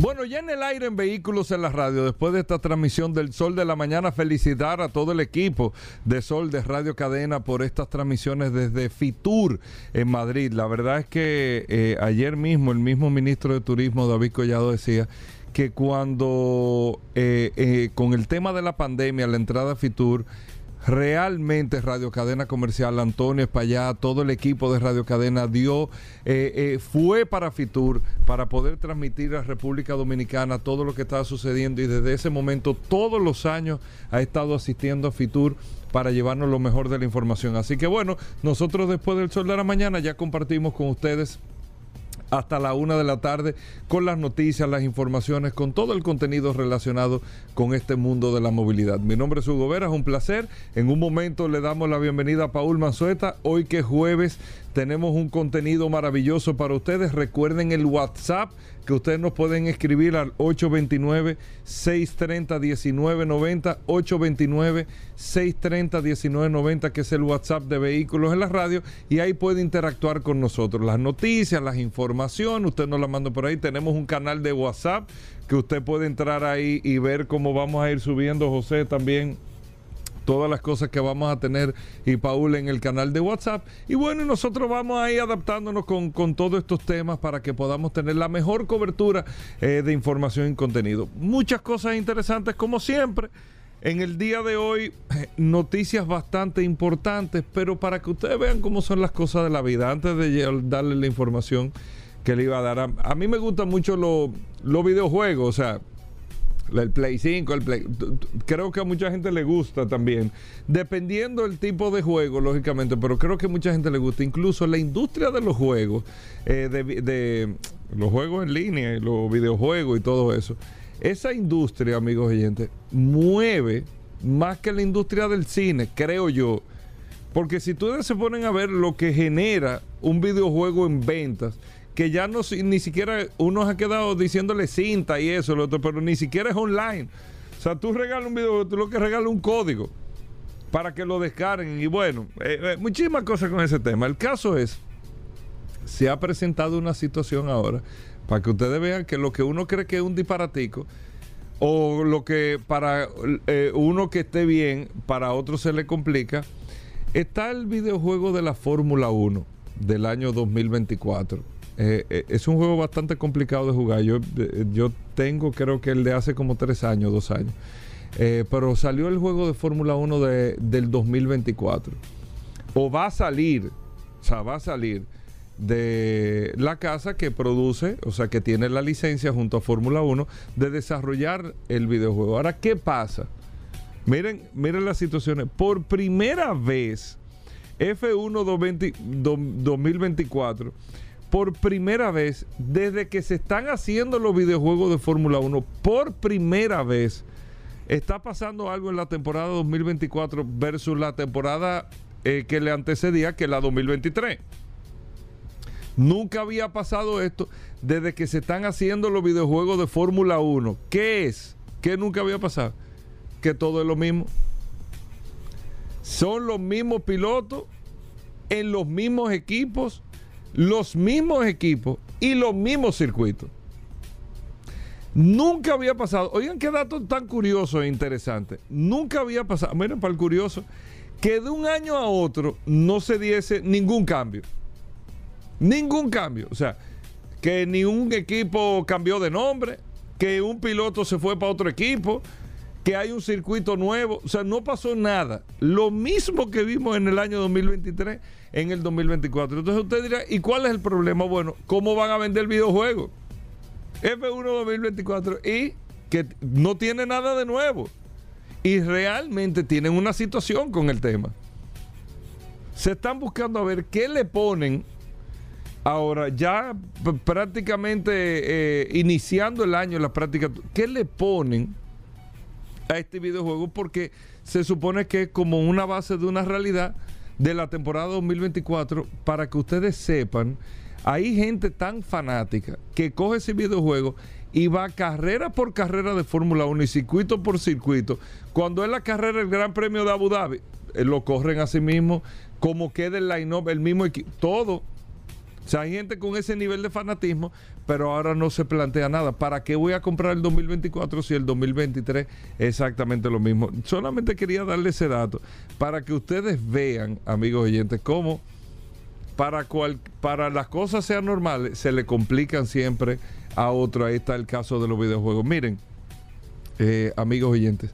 Bueno, ya en el aire en Vehículos en la Radio, después de esta transmisión del Sol de la Mañana, felicitar a todo el equipo de Sol de Radio Cadena por estas transmisiones desde Fitur en Madrid. La verdad es que eh, ayer mismo el mismo ministro de Turismo, David Collado, decía que cuando eh, eh, con el tema de la pandemia, la entrada a Fitur, realmente Radio Cadena Comercial, Antonio Espallá, todo el equipo de Radio Cadena dio, eh, eh, fue para Fitur para poder transmitir a República Dominicana todo lo que estaba sucediendo y desde ese momento todos los años ha estado asistiendo a Fitur para llevarnos lo mejor de la información. Así que bueno, nosotros después del sol de la mañana ya compartimos con ustedes hasta la una de la tarde con las noticias, las informaciones, con todo el contenido relacionado con este mundo de la movilidad. Mi nombre es Hugo Vera, es un placer. En un momento le damos la bienvenida a Paul Manzueta. Hoy que es jueves tenemos un contenido maravilloso para ustedes. Recuerden el WhatsApp que ustedes nos pueden escribir al 829-630-1990, 829-630-1990, que es el WhatsApp de Vehículos en la Radio, y ahí puede interactuar con nosotros. Las noticias, las informaciones, usted nos las manda por ahí. Tenemos un canal de WhatsApp que usted puede entrar ahí y ver cómo vamos a ir subiendo, José, también todas las cosas que vamos a tener y Paul en el canal de WhatsApp. Y bueno, nosotros vamos a ir adaptándonos con, todos estos temas para que podamos tener la mejor cobertura eh, de información y contenido. Muchas cosas interesantes como siempre. En el día de hoy, noticias bastante importantes, pero para que ustedes vean cómo son las cosas de la vida, antes de darle la información que le iba a dar, a, mí me gustan mucho los videojuegos, o sea, el Play 5, el Play. Creo que a mucha gente le gusta también. Dependiendo del tipo de juego, lógicamente, pero creo que a mucha gente le gusta. Incluso la industria de los juegos, eh, de, los juegos en línea, los videojuegos y todo eso. Esa industria, amigos oyentes, mueve más que la industria del cine, creo yo. Porque si ustedes se ponen a ver lo que genera un videojuego en ventas, que ya no ni siquiera uno ha quedado diciéndole cinta y eso, lo otro, pero ni siquiera es online. O sea, tú regalas un video, tú lo que regalas un código para que lo descarguen. Y bueno, eh, eh, muchísimas cosas con ese tema. El caso es, se ha presentado una situación ahora para que ustedes vean que lo que uno cree que es un disparatico, o lo que para eh, uno que esté bien, para otro se le complica, está el videojuego de la Fórmula 1 del año 2024 eh, eh, es un juego bastante complicado de jugar. Yo, eh, yo tengo, creo que el de hace como tres años, dos años. pero salió el juego de Fórmula 1 de, del 2024. O va a salir, o sea, va a salir de la casa que produce, o sea, que tiene la licencia junto a Fórmula 1 de desarrollar el videojuego. Ahora, ¿qué pasa? Miren, miren las situaciones. Por primera vez, F1 2024 por primera vez, desde que se están haciendo los videojuegos de Fórmula 1, por primera vez, está pasando algo en la temporada 2024 versus la temporada eh, que le antecedía, que la 2023. Nunca había pasado esto desde que se están haciendo los videojuegos de Fórmula 1. ¿Qué es? ¿Qué nunca había pasado? Que todo es lo mismo. Son los mismos pilotos en los mismos equipos los mismos equipos y los mismos circuitos. Nunca había pasado, oigan qué dato tan curioso e interesante. Nunca había pasado, miren para el curioso, que de un año a otro no se diese ningún cambio. Ningún cambio. O sea, que ni un equipo cambió de nombre, que un piloto se fue para otro equipo, que hay un circuito nuevo. O sea, no pasó nada. Lo mismo que vimos en el año 2023 en el 2024. Entonces usted dirá, ¿y cuál es el problema? Bueno, ¿cómo van a vender videojuegos? F1 2024 y que no tiene nada de nuevo. Y realmente tienen una situación con el tema. Se están buscando a ver qué le ponen ahora, ya prácticamente eh, iniciando el año, la práctica, ¿qué le ponen a este videojuego porque se supone que es como una base de una realidad de la temporada 2024 para que ustedes sepan, hay gente tan fanática que coge ese videojuego y va carrera por carrera de Fórmula 1 y circuito por circuito. Cuando es la carrera del Gran Premio de Abu Dhabi, eh, lo corren a sí mismo, como queda el line-up, el mismo equipo, todo. O sea, hay gente con ese nivel de fanatismo, pero ahora no se plantea nada. ¿Para qué voy a comprar el 2024 si el 2023 es exactamente lo mismo? Solamente quería darle ese dato para que ustedes vean, amigos oyentes, cómo para, cual, para las cosas sean normales se le complican siempre a otro. Ahí está el caso de los videojuegos. Miren, eh, amigos oyentes.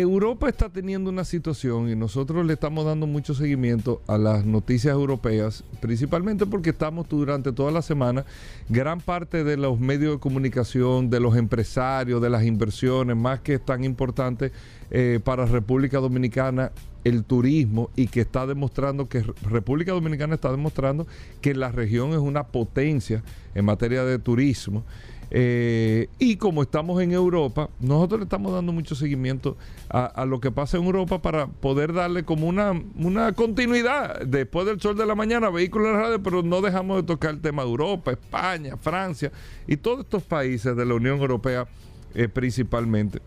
Europa está teniendo una situación y nosotros le estamos dando mucho seguimiento a las noticias europeas, principalmente porque estamos durante toda la semana, gran parte de los medios de comunicación, de los empresarios, de las inversiones, más que es tan importante eh, para República Dominicana, el turismo y que está demostrando que República Dominicana está demostrando que la región es una potencia en materia de turismo. Eh, y como estamos en Europa, nosotros le estamos dando mucho seguimiento a, lo que pasa en Europa para poder darle como una, una continuidad. Después del sol de la mañana, vehículos en radio, pero no dejamos de tocar el tema de Europa, España, Francia y todos estos países de la Unión Europea eh, principalmente.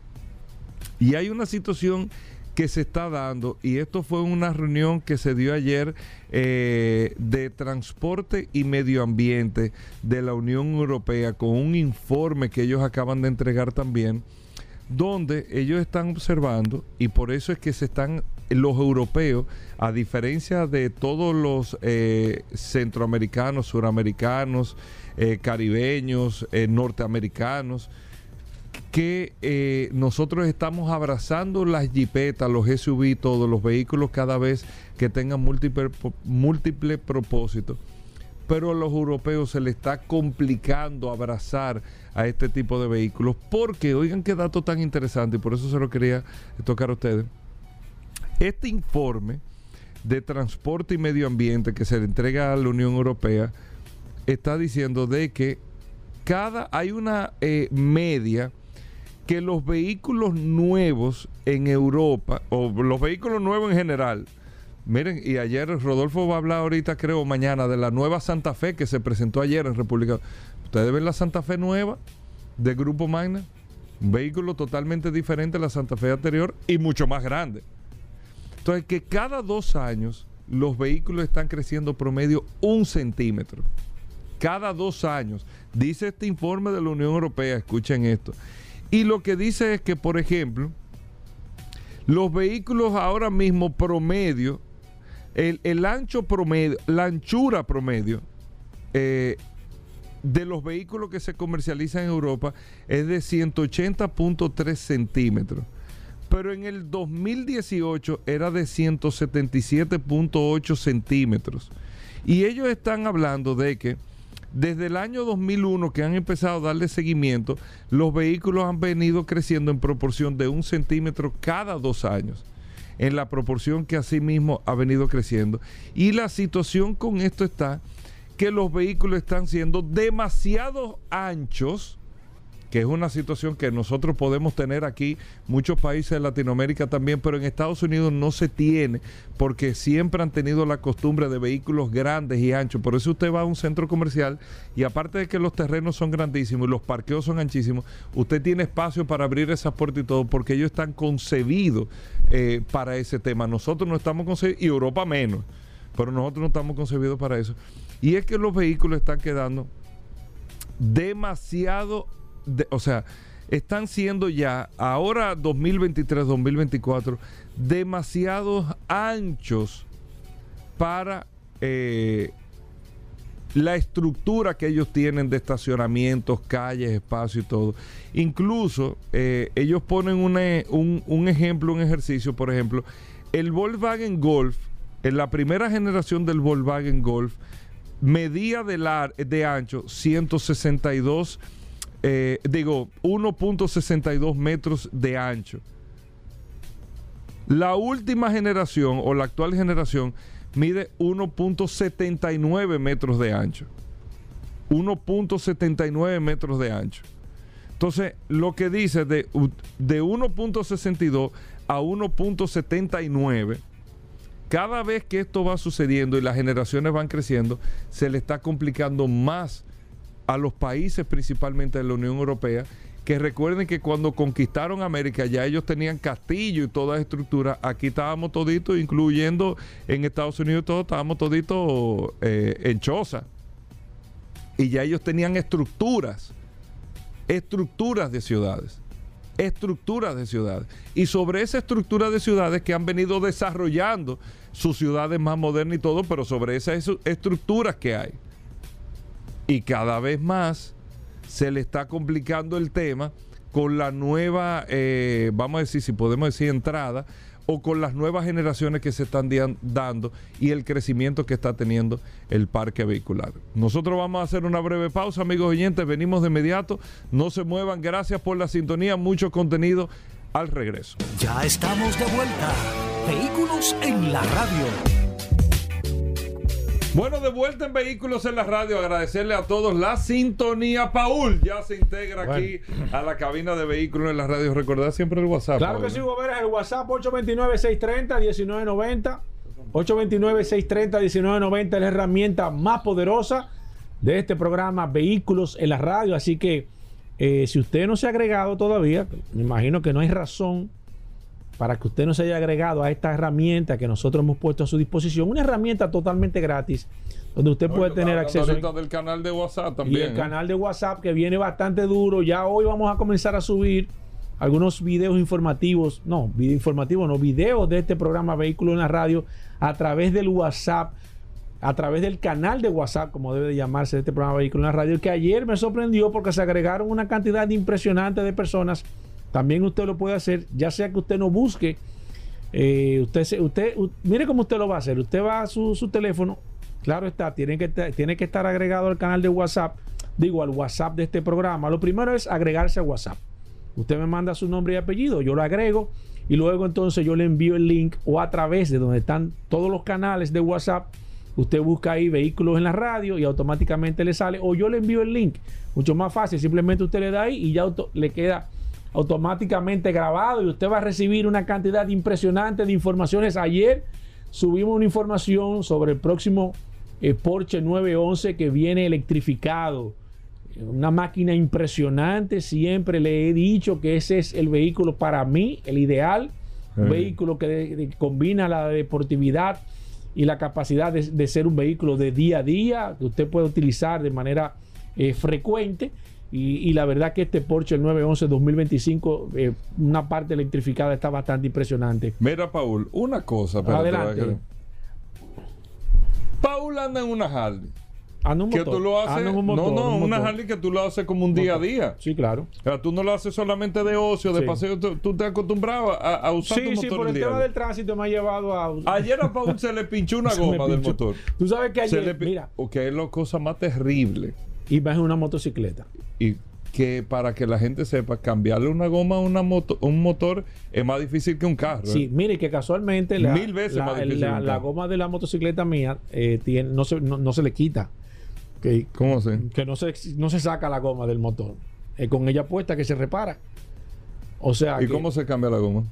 Y hay una situación que se está dando, y esto fue una reunión que se dio ayer eh, de transporte y medio ambiente de la Unión Europea con un informe que ellos acaban de entregar también, donde ellos están observando, y por eso es que se están los europeos, a diferencia de todos los eh, centroamericanos, suramericanos, eh, caribeños, norteamericanos, que eh, nosotros estamos abrazando las jipetas, los SUV, todos los vehículos cada vez que tengan múltiple, múltiple propósito. Pero a los europeos se les está complicando abrazar a este tipo de vehículos porque, oigan qué dato tan interesante, y por eso se lo quería tocar a ustedes. Este informe de transporte y medio ambiente que se le entrega a la Unión Europea está diciendo de que cada hay una eh, media que los vehículos nuevos en Europa, o los vehículos nuevos en general, miren, y ayer Rodolfo va a hablar ahorita, creo, mañana, de la nueva Santa Fe que se presentó ayer en República. Ustedes ven la Santa Fe nueva de Grupo Magna, un vehículo totalmente diferente a la Santa Fe anterior y mucho más grande. Entonces, que cada dos años los vehículos están creciendo promedio un centímetro. Cada dos años. Dice este informe de la Unión Europea, escuchen esto. Y lo que dice es que, por ejemplo, los vehículos ahora mismo promedio, el, ancho promedio, la anchura promedio eh, de los vehículos que se comercializan en Europa es de 180.3 centímetros. Pero en el 2018 era de 177.8 centímetros. Y ellos están hablando de que desde el año 2001 que han empezado a darle seguimiento, los vehículos han venido creciendo en proporción de un centímetro cada dos años, en la proporción que asimismo ha venido creciendo. Y la situación con esto está que los vehículos están siendo demasiado anchos que es una situación que nosotros podemos tener aquí, muchos países de Latinoamérica también, pero en Estados Unidos no se tiene porque siempre han tenido la costumbre de vehículos grandes y anchos. Por eso usted va a un centro comercial y aparte de que los terrenos son grandísimos y los parqueos son anchísimos, usted tiene espacio para abrir esas puertas y todo porque ellos están concebidos eh, para ese tema. Nosotros no estamos concebidos y Europa menos, pero nosotros no estamos concebidos para eso. Y es que los vehículos están quedando demasiado o sea, están siendo ya, ahora 2023, 2024, demasiados anchos para eh, la estructura que ellos tienen de estacionamientos, calles, espacio y todo. Incluso eh, ellos ponen un, un, ejemplo, un ejercicio, por ejemplo, el Volkswagen Golf, en la primera generación del Volkswagen Golf, medía de, de ancho 162 eh, digo, 1.62 metros de ancho. La última generación o la actual generación mide 1.79 metros de ancho. 1.79 metros de ancho. Entonces, lo que dice de, de 1.62 a 1.79, cada vez que esto va sucediendo y las generaciones van creciendo, se le está complicando más a los países, principalmente de la Unión Europea, que recuerden que cuando conquistaron América ya ellos tenían castillo y toda estructura. Aquí estábamos toditos, incluyendo en Estados Unidos, todos estábamos toditos eh, en choza. Y ya ellos tenían estructuras estructuras de ciudades. Estructuras de ciudades. Y sobre esa estructura de ciudades que han venido desarrollando sus ciudades más modernas y todo, pero sobre esas estructuras que hay. Y cada vez más se le está complicando el tema con la nueva, eh, vamos a decir, si podemos decir entrada o con las nuevas generaciones que se están dando y el crecimiento que está teniendo el parque vehicular. Nosotros vamos a hacer una breve pausa, amigos oyentes, venimos de inmediato, no se muevan, gracias por la sintonía, mucho contenido al regreso. Ya estamos de vuelta, vehículos en la radio. Bueno, de vuelta en Vehículos en la Radio, agradecerle a todos la sintonía. Paul ya se integra aquí a la cabina de Vehículos en la Radio. Recordad siempre el WhatsApp. Claro que sí, Gómez, el WhatsApp 829-630-1990. 829-630-1990 es la herramienta más poderosa de este programa Vehículos en la Radio. Así que eh, si usted no se ha agregado todavía, me imagino que no hay razón para que usted no se haya agregado a esta herramienta que nosotros hemos puesto a su disposición, una herramienta totalmente gratis, donde usted puede tener acceso. del canal de WhatsApp también. Y el ¿eh? canal de WhatsApp que viene bastante duro. Ya hoy vamos a comenzar a subir algunos videos informativos, no, video informativo, no, videos de este programa Vehículo en la Radio a través del WhatsApp, a través del canal de WhatsApp, como debe de llamarse este programa Vehículo en la Radio, que ayer me sorprendió porque se agregaron una cantidad impresionante de personas también usted lo puede hacer, ya sea que usted no busque. Eh, usted, usted, mire cómo usted lo va a hacer. Usted va a su, teléfono, claro está, tiene que, tiene que estar agregado al canal de WhatsApp, digo al WhatsApp de este programa. Lo primero es agregarse a WhatsApp. Usted me manda su nombre y apellido, yo lo agrego y luego entonces yo le envío el link o a través de donde están todos los canales de WhatsApp. Usted busca ahí vehículos en la radio y automáticamente le sale o yo le envío el link. Mucho más fácil, simplemente usted le da ahí y ya le queda automáticamente grabado y usted va a recibir una cantidad impresionante de informaciones. Ayer subimos una información sobre el próximo eh, Porsche 911 que viene electrificado. Una máquina impresionante. Siempre le he dicho que ese es el vehículo para mí, el ideal. Un vehículo que combina la deportividad y la capacidad de, ser un vehículo de día a día que usted puede utilizar de manera eh, frecuente y, la verdad que este Porsche el 911 2025, eh, una parte electrificada está bastante impresionante. Mira, Paul, una cosa. Adelante. Paul anda en una Harley. Un motor. Que tú lo haces, no, no, una Harley que tú lo haces como un día a día. Sí, claro. O sea, tú no lo haces solamente de ocio, de paseo. Tú, te acostumbrado a, a usar tu motor. Sí, por el, tema del tránsito me ha llevado a. Ayer a Paul se le pinchó una goma del motor. Tú sabes que ayer. mira. que es la cosa más terrible y vas en una motocicleta. Y que para que la gente sepa, cambiarle una goma a una moto, un motor es más difícil que un carro. Sí, ¿eh? mire que casualmente la, Mil veces más difícil la, goma de la motocicleta mía eh, tiene, no, se, no, se le quita. Que, ¿Cómo se? Que no se, no se saca la goma del motor. Es con ella puesta que se repara. O sea. ¿Y cómo se cambia la goma?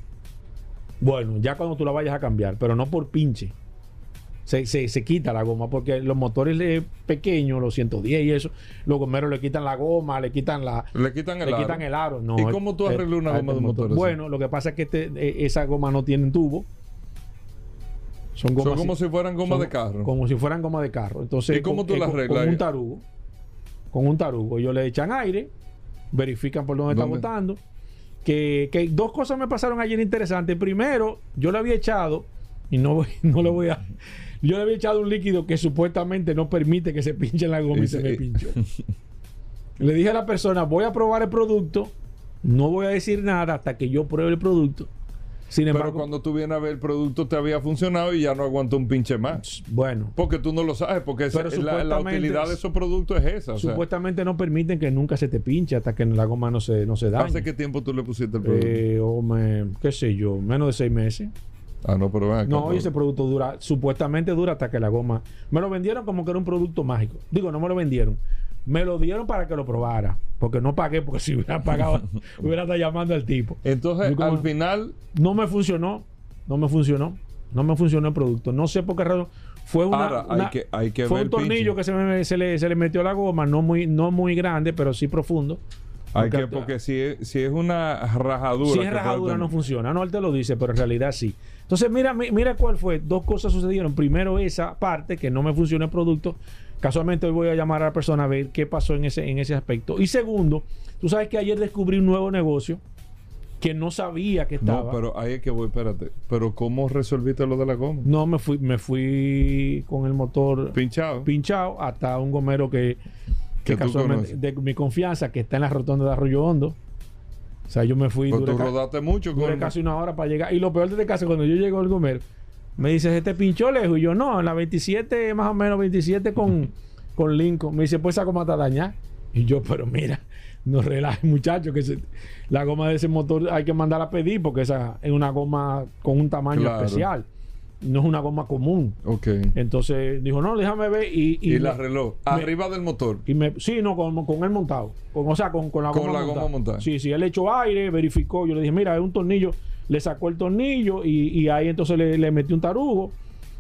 Bueno, ya cuando tú la vayas a cambiar, pero no por pinche se, se, quita la goma, porque los motores pequeños, los 110 y eso, los gomeros le quitan la goma, le quitan la le quitan el, le aro. Quitan el aro. No, ¿Y cómo tú arreglas una goma de motor? Bueno, lo que pasa es que este, e, esa goma no tiene tubo. Son, gomas como si fueran gomas de carro. Como si fueran gomas de carro. Entonces, ¿Y cómo tú las arreglas? Con un tarugo. Con un tarugo. Ellos le echan aire, verifican por dónde, está botando. Que, que, dos cosas me pasaron ayer interesantes. Primero, yo le había echado, y no, no le voy a yo le había echado un líquido que supuestamente no permite que se pinche la goma y, se me pinchó. le dije a la persona, voy a probar el producto, no voy a decir nada hasta que yo pruebe el producto. Sin embargo, Pero cuando tú vienes a ver el producto te había funcionado y ya no aguantó un pinche más. Bueno. Porque tú no lo sabes, porque la, utilidad de esos productos es esa. supuestamente no permiten que nunca se te pinche hasta que la goma no se, no se dañe. ¿Hace qué tiempo tú le pusiste el producto? Eh, o qué sé yo, menos de seis meses. Ah, no, pero ven No, ese producto dura, supuestamente dura hasta que la goma. Me lo vendieron como que era un producto mágico. Digo, no me lo vendieron. Me lo dieron para que lo probara. Porque no pagué, porque si hubiera pagado, hubiera estado llamando al tipo. Entonces, como- al final, No me funcionó. No me funcionó. No me funcionó el producto. No sé por qué razón. Fue una. Ahora, hay una- que- hay que fue ver, un tornillo pinche. que se, me- se le, se le metió la goma, no muy, no muy grande, pero sí profundo. Hay Porque- que, porque si es, si es una rajadura. Si es rajadura no funciona. No, él te lo dice, pero en realidad sí. Entonces, mira, mi- mira cuál fue. Dos cosas sucedieron. Primero, esa parte que no me funciona el producto. Casualmente hoy voy a llamar a la persona a ver qué pasó en ese, en ese aspecto. Y segundo, tú sabes que ayer descubrí un nuevo negocio que no sabía que estaba. No, pero ahí es que voy, espérate. Pero ¿cómo resolviste lo de la goma? No, me fui, me fui con el motor Pinchado. pinchado hasta un gomero que, que casualmente de mi confianza que está en la rotonda de Arroyo Hondo. O sea, yo me fui Pues duré tú ca- rodaste mucho duré con. casi una hora para llegar. Y lo peor de este caso, cuando yo llego al gomero, me dice, este pinchó lejos. Y yo, no, en la 27, más o menos 27 con, con Lincoln. Me dice, pues esa goma está dañada. Y yo, pero mira, no relajes, muchachos, que se- la goma de ese motor hay que mandarla a pedir porque esa es una goma con un tamaño Claro. especial. No es una goma común. Ok. Entonces dijo, no, déjame ver. Y, Y, y la reloj. me- Arriba del motor. y me, sí, no, con, con él montado. Con, o sea, con, con la Con goma la montada. goma montada. Sí, sí, él echó aire, verificó. Yo le dije, mira, es un tornillo. Le sacó el tornillo y, y ahí entonces le, le metió un tarugo.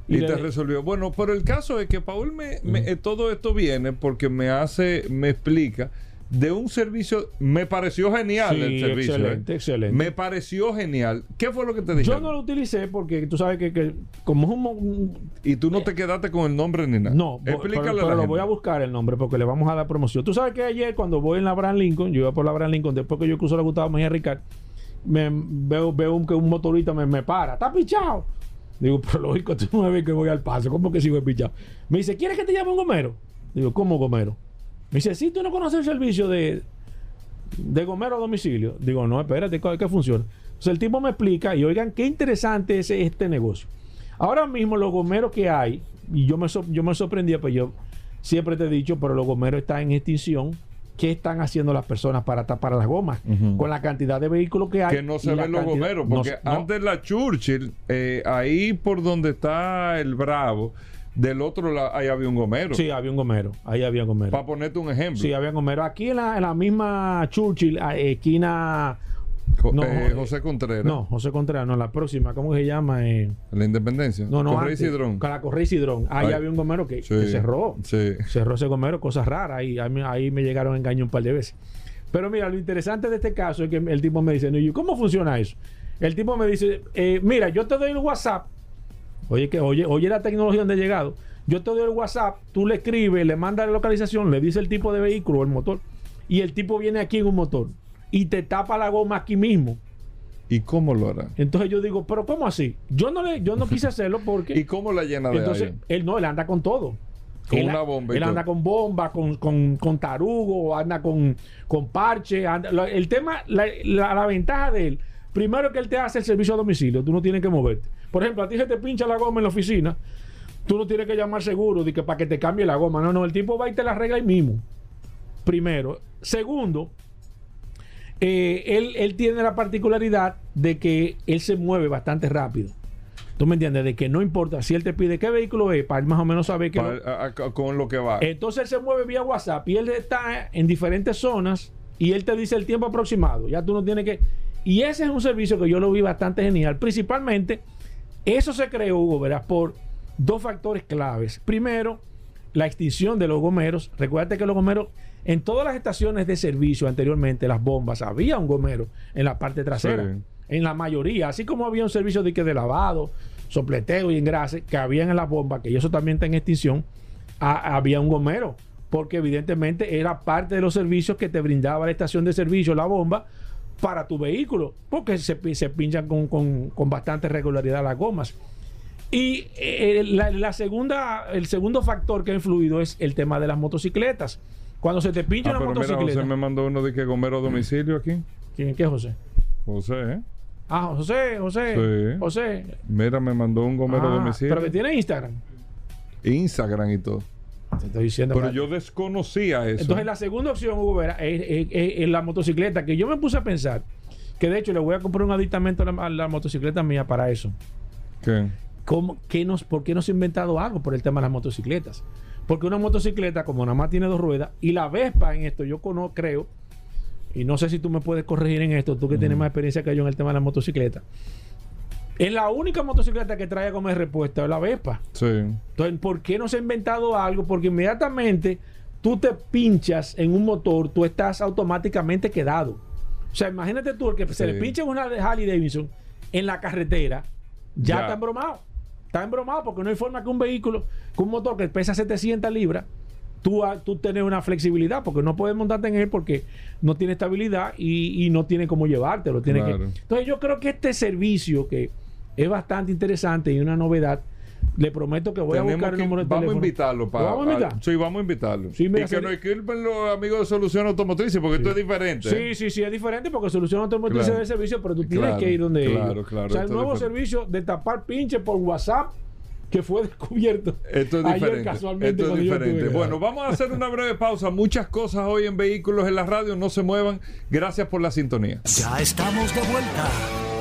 Y, le- te resolvió. Bueno, pero el caso es que Paul me, me- eh, todo esto viene porque me hace, me explica de un servicio. Me pareció genial Sí, el servicio. excelente, ¿eh? excelente. Me pareció genial. ¿Qué fue lo que te Yo dijeron? no lo utilicé porque tú sabes que, que como es un, Y tú no te quedaste con el nombre ni nada. No, explícale pero, pero lo voy a buscar el nombre porque le vamos a dar promoción. Tú sabes que ayer cuando voy en la Abraham Lincoln, yo iba por la Abraham Lincoln, después que yo cruzo la Gustavo Mejía Ricard, me veo, veo un, que un motorista me, me para, está pichado. Digo, pero lógico, tú no me ves que voy al paso, ¿cómo que sigo pichado? Me dice, ¿quieres que te llame un gomero? Digo, ¿cómo gomero? Me dice, sí, tú no conoces el servicio de, de gomero a domicilio. Digo, no, espérate, ¿qué, qué funciona? Entonces el tipo me explica y oigan, qué interesante es este negocio. Ahora mismo los gomeros que hay, y yo me, sor- yo me sorprendía, pues yo siempre te he dicho, pero los gomeros están en extinción. ¿Qué están haciendo las personas para tapar las gomas? Con la cantidad de vehículos que hay. que no se ven los cantidad- gomeros, porque no. antes la Churchill, eh, ahí por donde está el Bravo, del otro lado, ahí había un gomero. Sí, había un gomero. Ahí había un gomero. Para ponerte un ejemplo. Sí, había un gomero. Aquí en la, en la misma Churchill, esquina. No, eh, eh, José Contreras. No, José Contreras, no, la próxima, ¿cómo se llama? Eh, La Independencia. no, no, Correa y Cidrón. la Correa y Cidrón. Ahí había un gomero que, Sí. que cerró. Sí. cerró ese gomero, cosas raras. Ahí, ahí, me- ahí me llegaron a engañar un par de veces. Pero mira, lo interesante de este caso es que el tipo me dice, no, ¿y ¿cómo funciona eso? El tipo me dice, eh, mira, yo te doy el WhatsApp. Oye, que oye, oye la tecnología donde he llegado. Yo te doy el WhatsApp, tú le escribes, le mandas la localización, le dice el tipo de vehículo o el motor. Y el tipo viene aquí en un motor y te tapa la goma aquí mismo. ¿Y cómo lo hará? Entonces yo digo, pero ¿cómo así? Yo no le, yo no quise hacerlo porque ¿Y cómo la llena de entonces, aire? él no, él anda con todo. Con Él una bomba Él todo. anda con bomba, con, con, con tarugo, anda con, con parche. anda- el tema, la, la- la ventaja de él, primero que él te hace el servicio a domicilio, tú no tienes que moverte. Por ejemplo, a ti se te pincha la goma en la oficina, tú no tienes que llamar seguro de que para que te cambie la goma. No, no, el tipo va y te la arregla ahí mismo. Primero. Segundo, eh, él, él tiene la particularidad de que él se mueve bastante rápido. ¿Tú me entiendes? De que no importa si él te pide qué vehículo es, para él más o menos saber que... Pa- a- a- con lo que va. Entonces él se mueve vía WhatsApp y él está en diferentes zonas y él te dice el tiempo aproximado. Ya tú no tienes que... Y ese es un servicio que yo lo vi bastante genial. Principalmente, eso se creó, Hugo, verás, por dos factores claves. Primero, la extinción de los gomeros. Recuerda que los gomeros, en todas las estaciones de servicio anteriormente, las bombas, había un gomero en la parte trasera. Sí. En la mayoría, así como había un servicio de, que de lavado, sopleteo y engrase que habían en las bombas, que eso también está en extinción, a- había un gomero, porque evidentemente era parte de los servicios que te brindaba la estación de servicio, la bomba, para tu vehículo, porque se, se pinchan con, con- con bastante regularidad las gomas. Y eh, la, la segunda, el segundo factor que ha influido es el tema de las motocicletas. Cuando se te pincha Ah, una pero mira, motocicleta. José me mandó uno de que gomero a domicilio aquí. ¿Quién qué, José? José, ¿eh? Ah, José, José, Sí. José. Mira, me mandó un gomero a Ah, domicilio. pero que tiene Instagram. Instagram y todo. Te estoy diciendo. Pero para- yo desconocía eso. Entonces, la segunda opción, Hugo Vera, es, es- es- la motocicleta, que yo me puse a pensar que de hecho le voy a comprar un aditamento a la, a la motocicleta mía para eso. ¿Qué? ¿Cómo, qué nos, ¿Por qué no se ha inventado algo por el tema de las motocicletas? Porque una motocicleta, como nada más tiene dos ruedas, y la Vespa en esto, yo conozco, creo, y no sé si tú me puedes corregir en esto, tú que tienes más experiencia que yo en el tema de la motocicleta. Es la única motocicleta que trae como respuesta la Vespa. Sí. Entonces, ¿por qué no se ha inventado algo? Porque inmediatamente tú te pinchas en un motor, tú estás automáticamente quedado. O sea, imagínate tú, el que se le pincha una de Harley Davidson en la carretera, ya, está embromado. Está embromado porque no hay forma que un vehículo, con un motor que pesa 700 libras, tú, tú tienes una flexibilidad, porque no puedes montarte en él porque no tiene estabilidad y, no tiene cómo llevártelo. Tiene que, entonces yo creo que este servicio que es bastante interesante y una novedad. Le prometo que voy a buscar el número de vamos A invitarlo para, ¿Vamos a invitar? sí, vamos a invitarlo. y que nos escriban los amigos de Solución Automotriz, porque esto es diferente. Sí, sí, sí, es diferente porque Solución Automotriz es de servicio, pero tú tienes que ir donde claro, Claro, O sea, el nuevo servicio de tapar pinche por WhatsApp que fue descubierto esto es diferente, casualmente. Esto es diferente. Bueno, vamos a hacer una breve pausa. Muchas cosas hoy en Vehículos en la Radio. No se muevan. Gracias por la sintonía. Ya estamos de vuelta.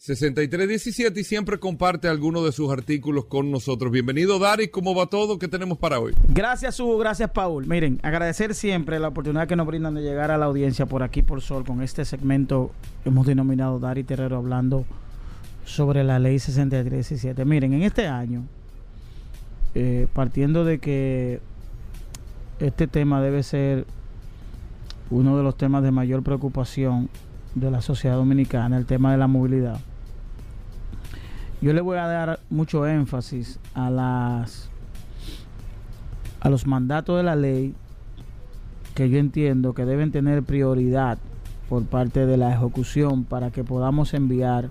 6317 y siempre comparte algunos de sus artículos con nosotros. Bienvenido, Dari. ¿Cómo va todo? ¿Qué tenemos para hoy? Gracias, Hugo. Gracias, Paul. Miren, agradecer siempre la oportunidad que nos brindan de llegar a la audiencia por aquí, por Sol, con este segmento que hemos denominado Dari Terrero hablando sobre la ley 6317. Miren, en este año, eh, partiendo de que este tema debe ser uno de los temas de mayor preocupación de la sociedad dominicana, el tema de la movilidad yo le voy a dar mucho énfasis a las a los mandatos de la ley que yo entiendo que deben tener prioridad por parte de la ejecución para que podamos enviar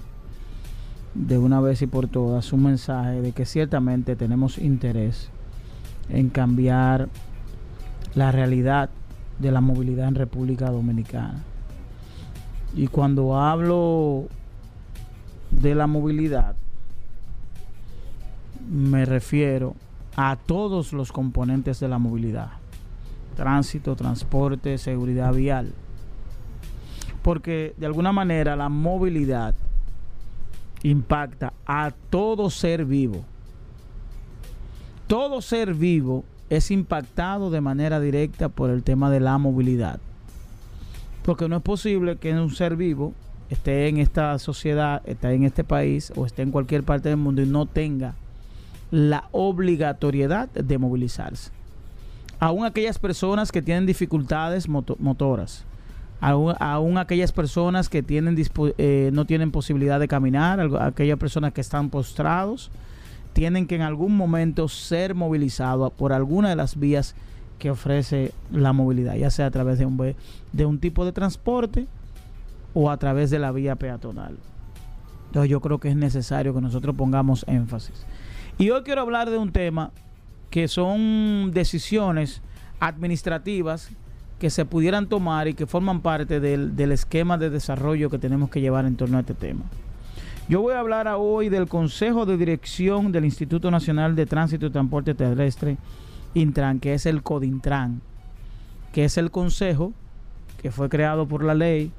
de una vez y por todas un mensaje de que ciertamente tenemos interés en cambiar la realidad de la movilidad en República Dominicana. Y cuando hablo de la movilidad, me refiero a todos los componentes de la movilidad. Tránsito, transporte, seguridad vial. Porque de alguna manera la movilidad impacta a todo ser vivo. Todo ser vivo es impactado de manera directa por el tema de la movilidad. Porque no es posible que un ser vivo esté en esta sociedad, esté en este país o esté en cualquier parte del mundo y no tenga la obligatoriedad de movilizarse. Aún aquellas personas que tienen dificultades motoras, aún, aquellas personas que tienen eh, no tienen posibilidad de caminar, aquellas personas que están postrados, tienen que en algún momento ser movilizados por alguna de las vías que ofrece la movilidad, ya sea a través de un, de un tipo de transporte o a través de la vía peatonal. Entonces yo creo que es necesario que nosotros pongamos énfasis. Y hoy quiero hablar de un tema que son decisiones administrativas que se pudieran tomar y que forman parte del, esquema de desarrollo que tenemos que llevar en torno a este tema. Yo voy a hablar hoy del Consejo de Dirección del Instituto Nacional de Tránsito y Transporte Terrestre, Intran, que es el CODINTRAN, que es el consejo que fue creado por la ley,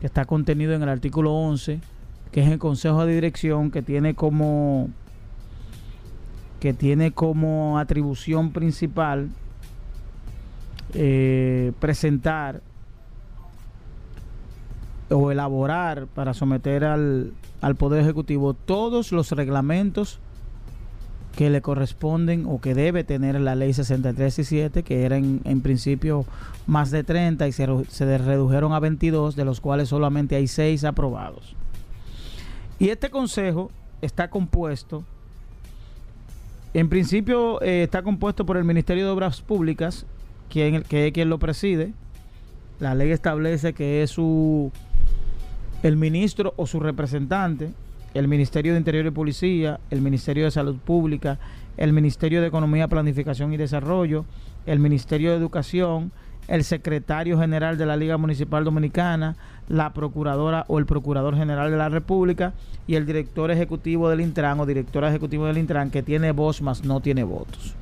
que está contenido en el artículo 11, que es el Consejo de Dirección que tiene como que tiene como atribución principal eh, presentar o elaborar para someter al, al Poder Ejecutivo todos los reglamentos que le corresponden o que debe tener la ley 6317, que eran en principio más de 30 y se, se, redujeron a 22, de los cuales solamente hay 6 aprobados. Y este consejo está compuesto en principio eh, está compuesto por el Ministerio de Obras Públicas, quien, que es quien lo preside. La ley establece que es su el ministro o su representante, el Ministerio de Interior y Policía, el Ministerio de Salud Pública, el Ministerio de Economía, Planificación y Desarrollo, el Ministerio de Educación, el secretario general de la Liga Municipal Dominicana, la procuradora o el procurador general de la República y el director ejecutivo del Intran o directora ejecutivo del Intran que tiene voz más no tiene votos.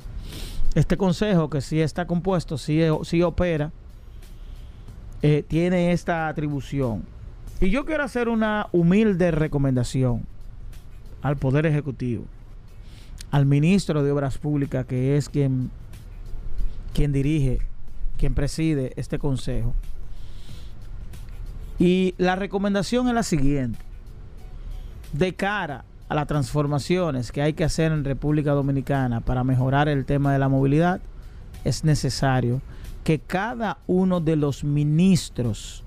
Este consejo que sí está compuesto, sí, sí opera, eh, tiene esta atribución. Y yo quiero hacer una humilde recomendación al Poder Ejecutivo, al ministro de Obras Públicas, que es quien, quien dirige, quien preside este consejo. Y la recomendación es la siguiente. De cara a las transformaciones que hay que hacer en República Dominicana para mejorar el tema de la movilidad, es necesario que cada uno de los ministros,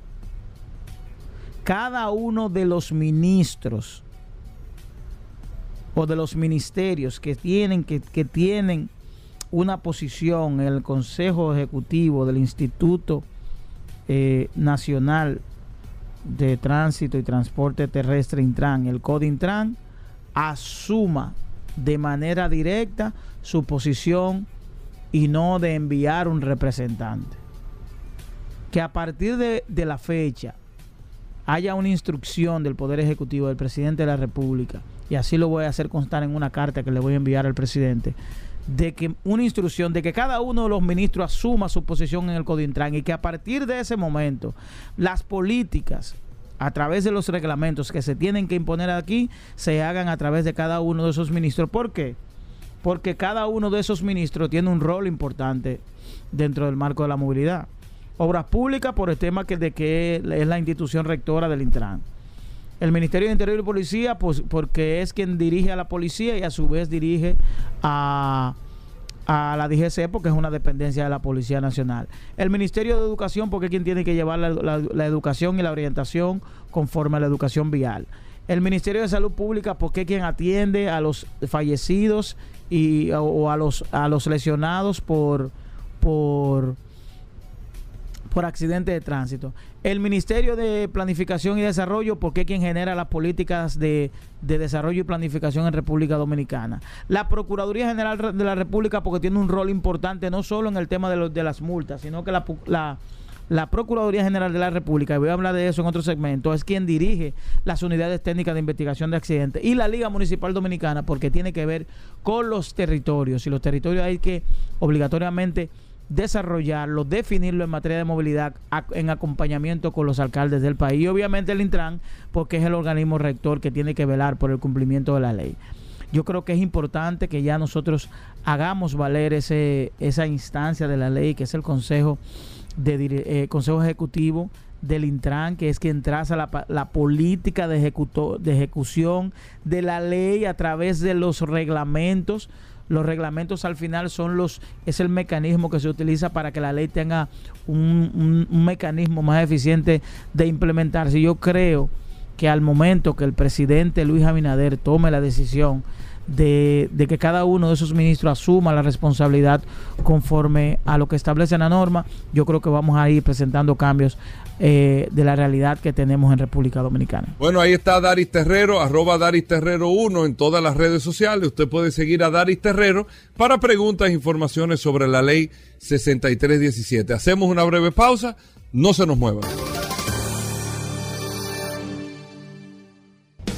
cada uno de los ministros o de los ministerios que tienen, que, tienen una posición en el Consejo Ejecutivo del Instituto eh, Nacional de Tránsito y Transporte Terrestre Intran, el CODINTRAN, asuma de manera directa su posición y no de enviar un representante. Que a partir de, de la fecha haya una instrucción del Poder Ejecutivo del Presidente de la República, y así lo voy a hacer constar en una carta que le voy a enviar al presidente, de que una instrucción de que cada uno de los ministros asuma su posición en el Codintran y que a partir de ese momento las políticas a través de los reglamentos que se tienen que imponer aquí se hagan a través de cada uno de esos ministros. ¿Por qué? porque cada uno de esos ministros tiene un rol importante dentro del marco de la movilidad. Obras públicas por el tema que, de que es la institución rectora del Intran. El Ministerio de Interior y Policía, pues porque es quien dirige a la policía y a su vez dirige a, la DGC porque es una dependencia de la Policía Nacional. El Ministerio de Educación porque es quien tiene que llevar la educación y la orientación conforme a la educación vial. El Ministerio de Salud Pública porque es quien atiende a los fallecidos y, o, a, los, a los lesionados por, por, por accidente de tránsito. El Ministerio de Planificación y Desarrollo, porque es quien genera las políticas de, de, desarrollo y planificación en República Dominicana. La Procuraduría General de la República, porque tiene un rol importante no solo en el tema de, los, de las multas, sino que la, la la Procuraduría General de la República, y voy a hablar de eso en otro segmento, es quien dirige las unidades técnicas de investigación de accidentes y la Liga Municipal Dominicana, porque tiene que ver con los territorios y los territorios hay que obligatoriamente desarrollarlo, definirlo en materia de movilidad en acompañamiento con los alcaldes del país y obviamente el Intran porque es el organismo rector que tiene que velar por el cumplimiento de la ley. Yo creo que es importante que ya nosotros hagamos valer ese, esa instancia de la ley que es el Consejo de eh, Ejecutivo del Intran, que es quien traza la, la política de, de ejecución de la ley a través de los reglamentos. Los reglamentos al final son los es el mecanismo que se utiliza para que la ley tenga un, un mecanismo más eficiente de implementarse. Yo creo que al momento que el presidente Luis Abinader tome la decisión de, que cada uno de esos ministros asuma la responsabilidad conforme a lo que establece la norma, yo creo que vamos a ir presentando cambios eh, de la realidad que tenemos en República Dominicana. Bueno, ahí está Daris Terrero, arroba Daris Terrero 1 en todas las redes sociales. Usted puede seguir a Daris Terrero para preguntas e informaciones sobre la ley 6317. Hacemos una breve pausa, no se nos muevan.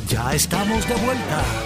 Ya estamos de vuelta.